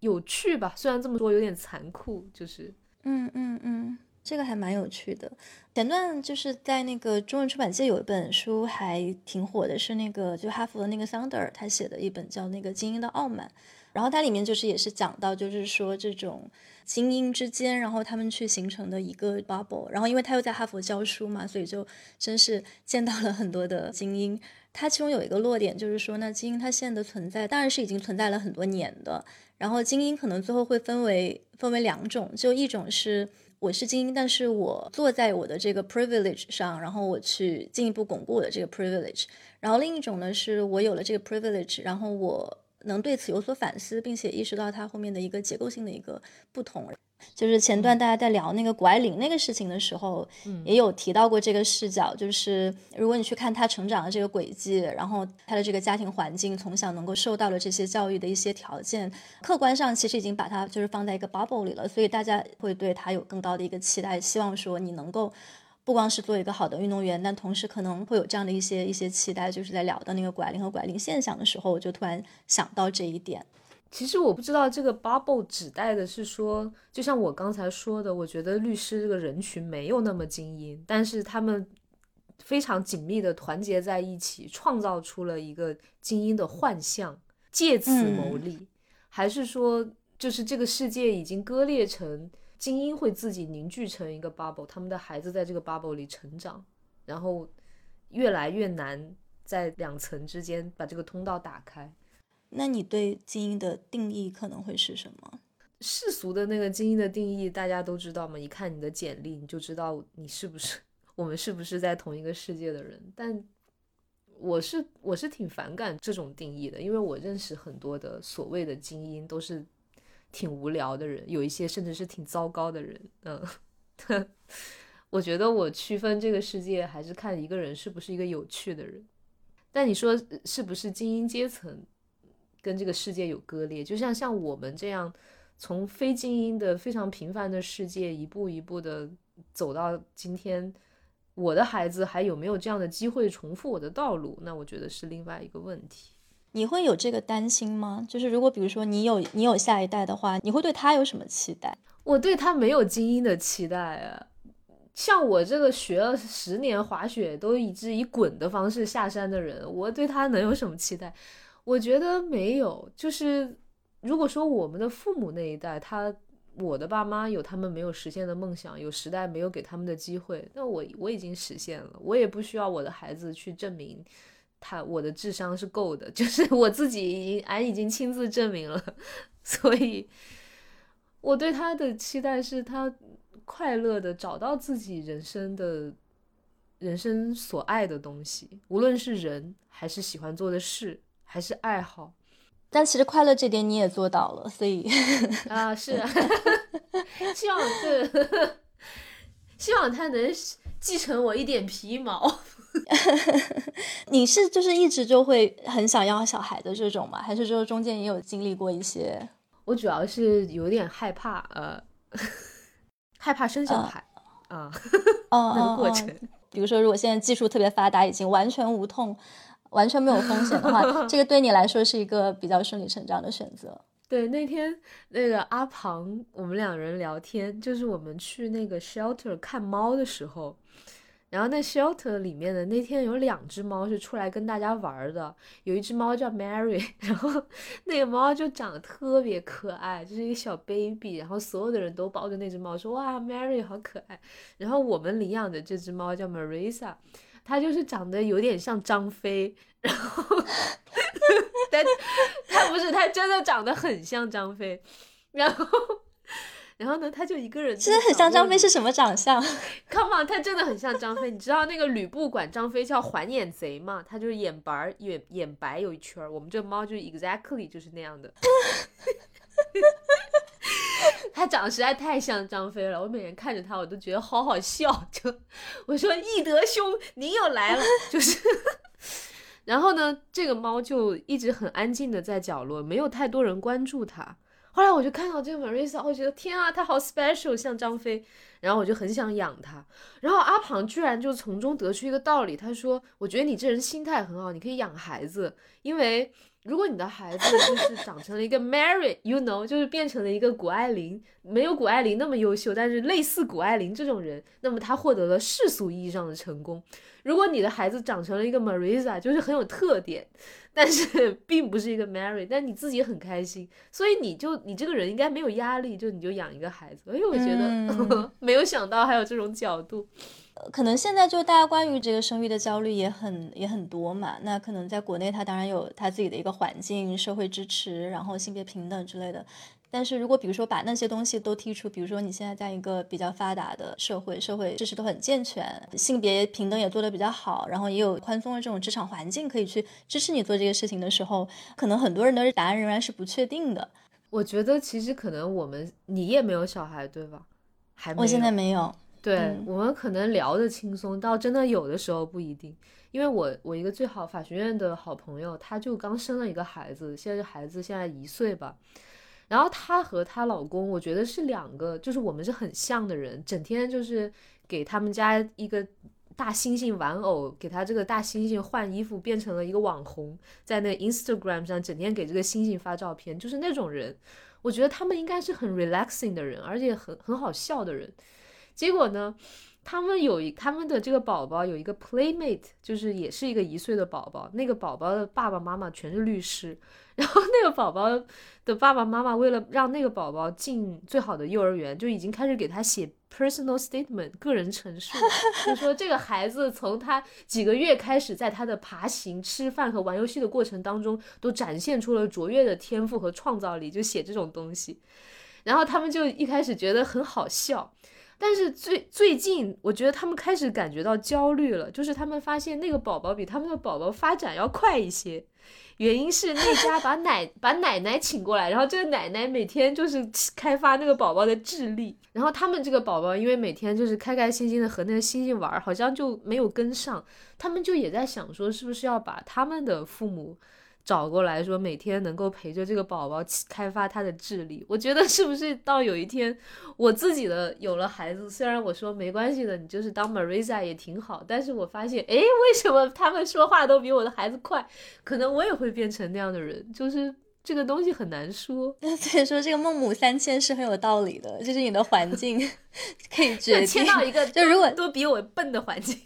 [SPEAKER 1] 有趣吧。虽然这么说有点残酷，就是，
[SPEAKER 2] 嗯嗯嗯，这个还蛮有趣的。前段就是在那个中文出版界有一本书还挺火的，是那个就哈佛的那个桑德尔他写的一本叫《那个精英的傲慢》，然后它里面就是也是讲到，就是说这种。精英之间，然后他们去形成的一个 bubble，然后因为他又在哈佛教书嘛，所以就真是见到了很多的精英。他其中有一个落点就是说，那精英他现在的存在当然是已经存在了很多年的。然后精英可能最后会分为分为两种，就一种是我是精英，但是我坐在我的这个 privilege 上，然后我去进一步巩固我的这个 privilege。然后另一种呢，是我有了这个 privilege，然后我能对此有所反思，并且意识到它后面的一个结构性的一个不同。就是前段大家在聊那个谷爱凌那个事情的时候，也有提到过这个视角。就是如果你去看她成长的这个轨迹，然后她的这个家庭环境，从小能够受到的这些教育的一些条件，客观上其实已经把她就是放在一个 bubble 里了，所以大家会对她有更高的一个期待，希望说你能够不光是做一个好的运动员，但同时可能会有这样的一些一些期待。就是在聊到那个谷爱凌和谷爱凌现象的时候，我就突然想到这一点。
[SPEAKER 1] 其实我不知道这个 bubble 指代的是说，就像我刚才说的，我觉得律师这个人群没有那么精英，但是他们非常紧密的团结在一起，创造出了一个精英的幻象，借此牟利，还是说，就是这个世界已经割裂成精英会自己凝聚成一个 bubble，他们的孩子在这个 bubble 里成长，然后越来越难在两层之间把这个通道打开。
[SPEAKER 2] 那你对精英的定义可能会是什么？
[SPEAKER 1] 世俗的那个精英的定义大家都知道嘛？一看你的简历，你就知道你是不是 我们是不是在同一个世界的人。但我是我是挺反感这种定义的，因为我认识很多的所谓的精英都是挺无聊的人，有一些甚至是挺糟糕的人。嗯，我觉得我区分这个世界还是看一个人是不是一个有趣的人。但你说是不是精英阶层？跟这个世界有割裂，就像像我们这样从非精英的非常平凡的世界一步一步的走到今天，我的孩子还有没有这样的机会重复我的道路？那我觉得是另外一个问题。
[SPEAKER 2] 你会有这个担心吗？就是如果比如说你有你有下一代的话，你会对他有什么期待？
[SPEAKER 1] 我对他没有精英的期待啊，像我这个学了十年滑雪都一直以滚的方式下山的人，我对他能有什么期待？我觉得没有，就是如果说我们的父母那一代，他我的爸妈有他们没有实现的梦想，有时代没有给他们的机会，那我我已经实现了，我也不需要我的孩子去证明他我的智商是够的，就是我自己已经俺已经亲自证明了，所以我对他的期待是他快乐的找到自己人生的人生所爱的东西，无论是人还是喜欢做的事。还是爱好，
[SPEAKER 2] 但其实快乐这点你也做到了，所以
[SPEAKER 1] 啊是，啊，希望是，希望他能继承我一点皮毛。
[SPEAKER 2] 你是就是一直就会很想要小孩的这种吗？还是就是中间也有经历过一些？
[SPEAKER 1] 我主要是有点害怕，呃，害怕生小孩啊，那个过程。
[SPEAKER 2] 比如说，如果现在技术特别发达，已经完全无痛。完全没有风险的话，这个对你来说是一个比较顺理成章的选择。
[SPEAKER 1] 对，那天那个阿庞，我们两人聊天，就是我们去那个 shelter 看猫的时候，然后那 shelter 里面的那天有两只猫是出来跟大家玩的，有一只猫叫 Mary，然后那个猫就长得特别可爱，就是一个小 baby，然后所有的人都抱着那只猫说哇 Mary 好可爱，然后我们领养的这只猫叫 Marisa。它就是长得有点像张飞，然后，但它不是，它真的长得很像张飞，然后，然后呢，他就一个人，
[SPEAKER 2] 其实很像张飞是什么长相？
[SPEAKER 1] Come on，他真的很像张飞。你知道那个吕布管张飞叫环眼贼吗？他就是眼白眼眼白有一圈儿，我们这猫就是 exactly 就是那样的。他长得实在太像张飞了，我每天看着他，我都觉得好好笑。就我说翼德兄，您又来了，就是。然后呢，这个猫就一直很安静的在角落，没有太多人关注它。后来我就看到这个 Marisa，我觉得天啊，她好 special，像张飞。然后我就很想养她。然后阿庞居然就从中得出一个道理，他说：“我觉得你这人心态很好，你可以养孩子，因为。”如果你的孩子就是长成了一个 Mary，you know，就是变成了一个谷爱凌，没有谷爱凌那么优秀，但是类似谷爱凌这种人，那么他获得了世俗意义上的成功。如果你的孩子长成了一个 Marisa，就是很有特点，但是 并不是一个 Mary，但你自己很开心，所以你就你这个人应该没有压力，就你就养一个孩子。哎，我觉得 没有想到还有这种角度。
[SPEAKER 2] 可能现在就大家关于这个生育的焦虑也很也很多嘛。那可能在国内，他当然有他自己的一个环境、社会支持，然后性别平等之类的。但是如果比如说把那些东西都剔除，比如说你现在在一个比较发达的社会，社会知识都很健全，性别平等也做得比较好，然后也有宽松的这种职场环境可以去支持你做这个事情的时候，可能很多人的答案仍然是不确定的。
[SPEAKER 1] 我觉得其实可能我们你也没有小孩对吧？还没
[SPEAKER 2] 我现在没有。
[SPEAKER 1] 对我们可能聊得轻松，到真的有的时候不一定。因为我我一个最好法学院的好朋友，他就刚生了一个孩子，现在孩子现在一岁吧。然后她和她老公，我觉得是两个，就是我们是很像的人，整天就是给他们家一个大猩猩玩偶，给他这个大猩猩换衣服，变成了一个网红，在那 Instagram 上整天给这个猩猩发照片，就是那种人。我觉得他们应该是很 relaxing 的人，而且很很好笑的人。结果呢？他们有一他们的这个宝宝有一个 playmate，就是也是一个一岁的宝宝。那个宝宝的爸爸妈妈全是律师，然后那个宝宝的爸爸妈妈为了让那个宝宝进最好的幼儿园，就已经开始给他写 personal statement 个人陈述，就说这个孩子从他几个月开始，在他的爬行、吃饭和玩游戏的过程当中，都展现出了卓越的天赋和创造力，就写这种东西。然后他们就一开始觉得很好笑。但是最最近，我觉得他们开始感觉到焦虑了，就是他们发现那个宝宝比他们的宝宝发展要快一些，原因是那家把 奶把奶奶请过来，然后这个奶奶每天就是开发那个宝宝的智力，然后他们这个宝宝因为每天就是开开心心的和那个猩猩玩，好像就没有跟上，他们就也在想说，是不是要把他们的父母。找过来说，每天能够陪着这个宝宝开发他的智力，我觉得是不是到有一天我自己的有了孩子，虽然我说没关系的，你就是当 Marisa 也挺好，但是我发现，哎，为什么他们说话都比我的孩子快？可能我也会变成那样的人，就是这个东西很难说。
[SPEAKER 2] 所以说，这个孟母三迁是很有道理的，就是你的环境 可以决定
[SPEAKER 1] 迁到一个
[SPEAKER 2] 就如果
[SPEAKER 1] 都比我笨的环境。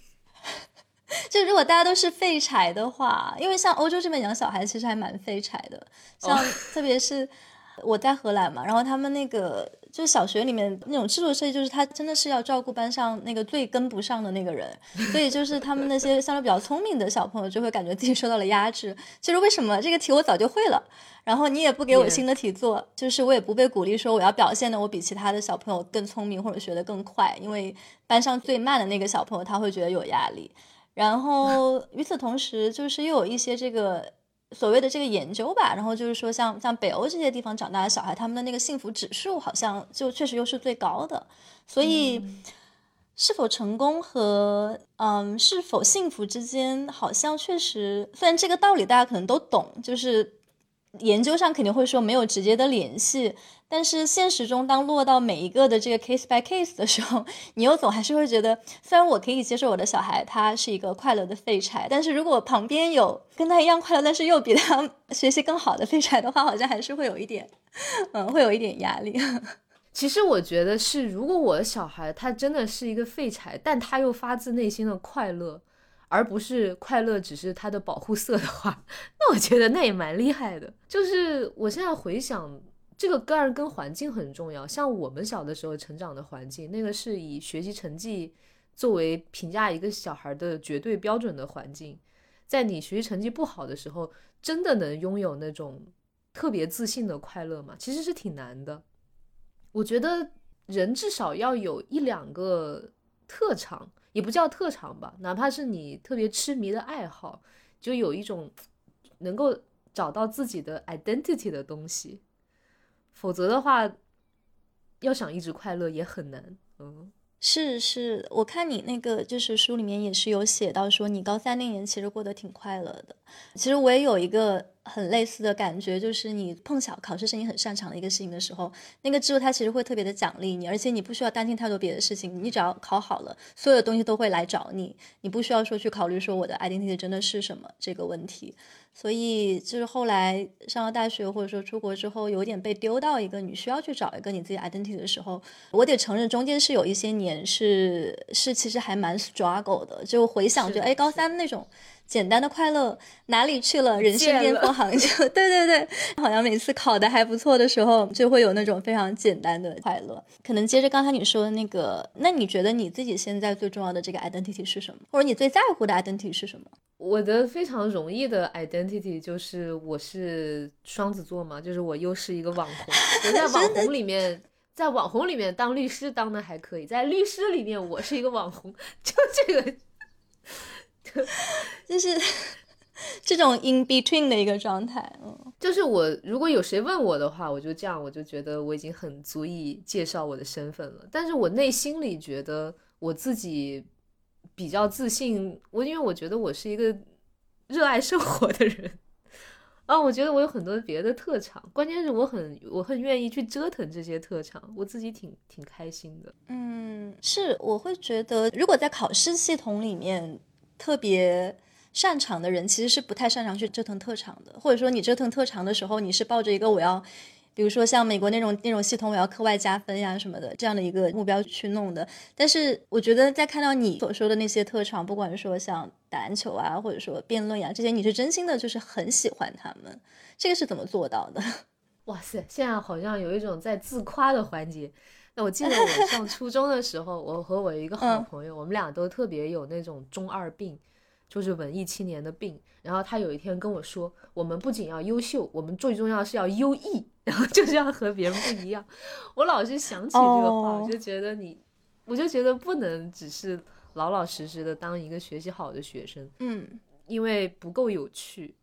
[SPEAKER 2] 就如果大家都是废柴的话，因为像欧洲这边养小孩其实还蛮废柴的，像特别是我在荷兰嘛，然后他们那个就是小学里面那种制度设计，就是他真的是要照顾班上那个最跟不上的那个人，所以就是他们那些相对比较聪明的小朋友就会感觉自己受到了压制。其实为什么这个题我早就会了，然后你也不给我新的题做，就是我也不被鼓励说我要表现的我比其他的小朋友更聪明或者学得更快，因为班上最慢的那个小朋友他会觉得有压力。然后与此同时，就是又有一些这个所谓的这个研究吧，然后就是说，像像北欧这些地方长大的小孩，他们的那个幸福指数好像就确实又是最高的。所以，是否成功和嗯是否幸福之间，好像确实，虽然这个道理大家可能都懂，就是研究上肯定会说没有直接的联系。但是现实中，当落到每一个的这个 case by case 的时候，你又总还是会觉得，虽然我可以接受我的小孩他是一个快乐的废柴，但是如果旁边有跟他一样快乐，但是又比他 学习更好的废柴的话，好像还是会有一点，嗯，会有一点压力。
[SPEAKER 1] 其实我觉得是，如果我的小孩他真的是一个废柴，但他又发自内心的快乐，而不是快乐只是他的保护色的话，那我觉得那也蛮厉害的。就是我现在回想。这个当然跟环境很重要，像我们小的时候成长的环境，那个是以学习成绩作为评价一个小孩的绝对标准的环境。在你学习成绩不好的时候，真的能拥有那种特别自信的快乐吗？其实是挺难的。我觉得人至少要有一两个特长，也不叫特长吧，哪怕是你特别痴迷的爱好，就有一种能够找到自己的 identity 的东西。否则的话，要想一直快乐也很难。嗯，
[SPEAKER 2] 是是，我看你那个就是书里面也是有写到说，你高三那年其实过得挺快乐的。其实我也有一个很类似的感觉，就是你碰巧考试是你很擅长的一个事情的时候，那个制度它其实会特别的奖励你，而且你不需要担心太多别的事情，你只要考好了，所有的东西都会来找你，你不需要说去考虑说我的 identity 真的是什么这个问题。所以就是后来上了大学，或者说出国之后，有点被丢到一个你需要去找一个你自己 identity 的时候，我得承认中间是有一些年是是其实还蛮 struggle 的。就回想，就哎高三那种简单的快乐哪里去了？人生巅峰航就 对对对，好像每次考的还不错的时候，就会有那种非常简单的快乐。可能接着刚才你说的那个，那你觉得你自己现在最重要的这个 identity 是什么？或者你最在乎的 identity 是什么？
[SPEAKER 1] 我的非常容易的 identity 就是我是双子座嘛，就是我又是一个网红，我在网红里面。在网红里面当律师当的还可以，在律师里面我是一个网红，就这个，
[SPEAKER 2] 就是 这种 in between 的一个状态。嗯，
[SPEAKER 1] 就是我如果有谁问我的话，我就这样，我就觉得我已经很足以介绍我的身份了。但是我内心里觉得我自己比较自信，我因为我觉得我是一个热爱生活的人。啊，我觉得我有很多别的特长，关键是我很我很愿意去折腾这些特长，我自己挺挺开心的。
[SPEAKER 2] 嗯，是，我会觉得，如果在考试系统里面特别擅长的人，其实是不太擅长去折腾特长的，或者说你折腾特长的时候，你是抱着一个我要。比如说像美国那种那种系统，我要课外加分呀什么的，这样的一个目标去弄的。但是我觉得在看到你所说的那些特长，不管说像打篮球啊，或者说辩论呀这些，你是真心的，就是很喜欢他们。这个是怎么做到的？
[SPEAKER 1] 哇塞，现在好像有一种在自夸的环节。那我记得我上初中的时候，我和我一个好朋友，我们俩都特别有那种中二病。就是文艺青年的病。然后他有一天跟我说：“我们不仅要优秀，我们最重要是要优异，然后就是要和别人不一样。”我老是想起这个话，我就觉得你，我就觉得不能只是老老实实的当一个学习好的学生，
[SPEAKER 2] 嗯，
[SPEAKER 1] 因为不够有趣。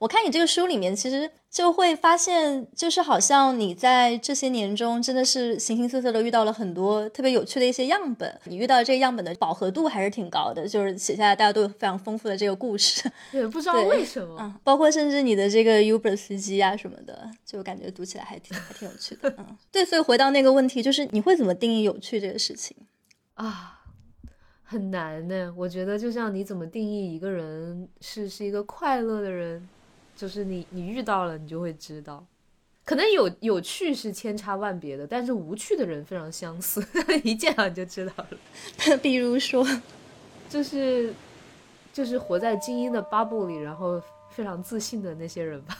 [SPEAKER 2] 我看你这个书里面，其实就会发现，就是好像你在这些年中，真的是形形色色的遇到了很多特别有趣的一些样本。你遇到这个样本的饱和度还是挺高的，就是写下来大家都有非常丰富的这个故事。
[SPEAKER 1] 对，不知道为什么，
[SPEAKER 2] 嗯，包括甚至你的这个 Uber 司机啊什么的，就感觉读起来还挺还挺有趣的。嗯，对，所以回到那个问题，就是你会怎么定义有趣这个事情
[SPEAKER 1] 啊？很难呢。我觉得就像你怎么定义一个人是是一个快乐的人。就是你，你遇到了，你就会知道，可能有有趣是千差万别的，但是无趣的人非常相似，一见到你就知道了。
[SPEAKER 2] 比如说，
[SPEAKER 1] 就是就是活在精英的 bubble 里，然后非常自信的那些人吧。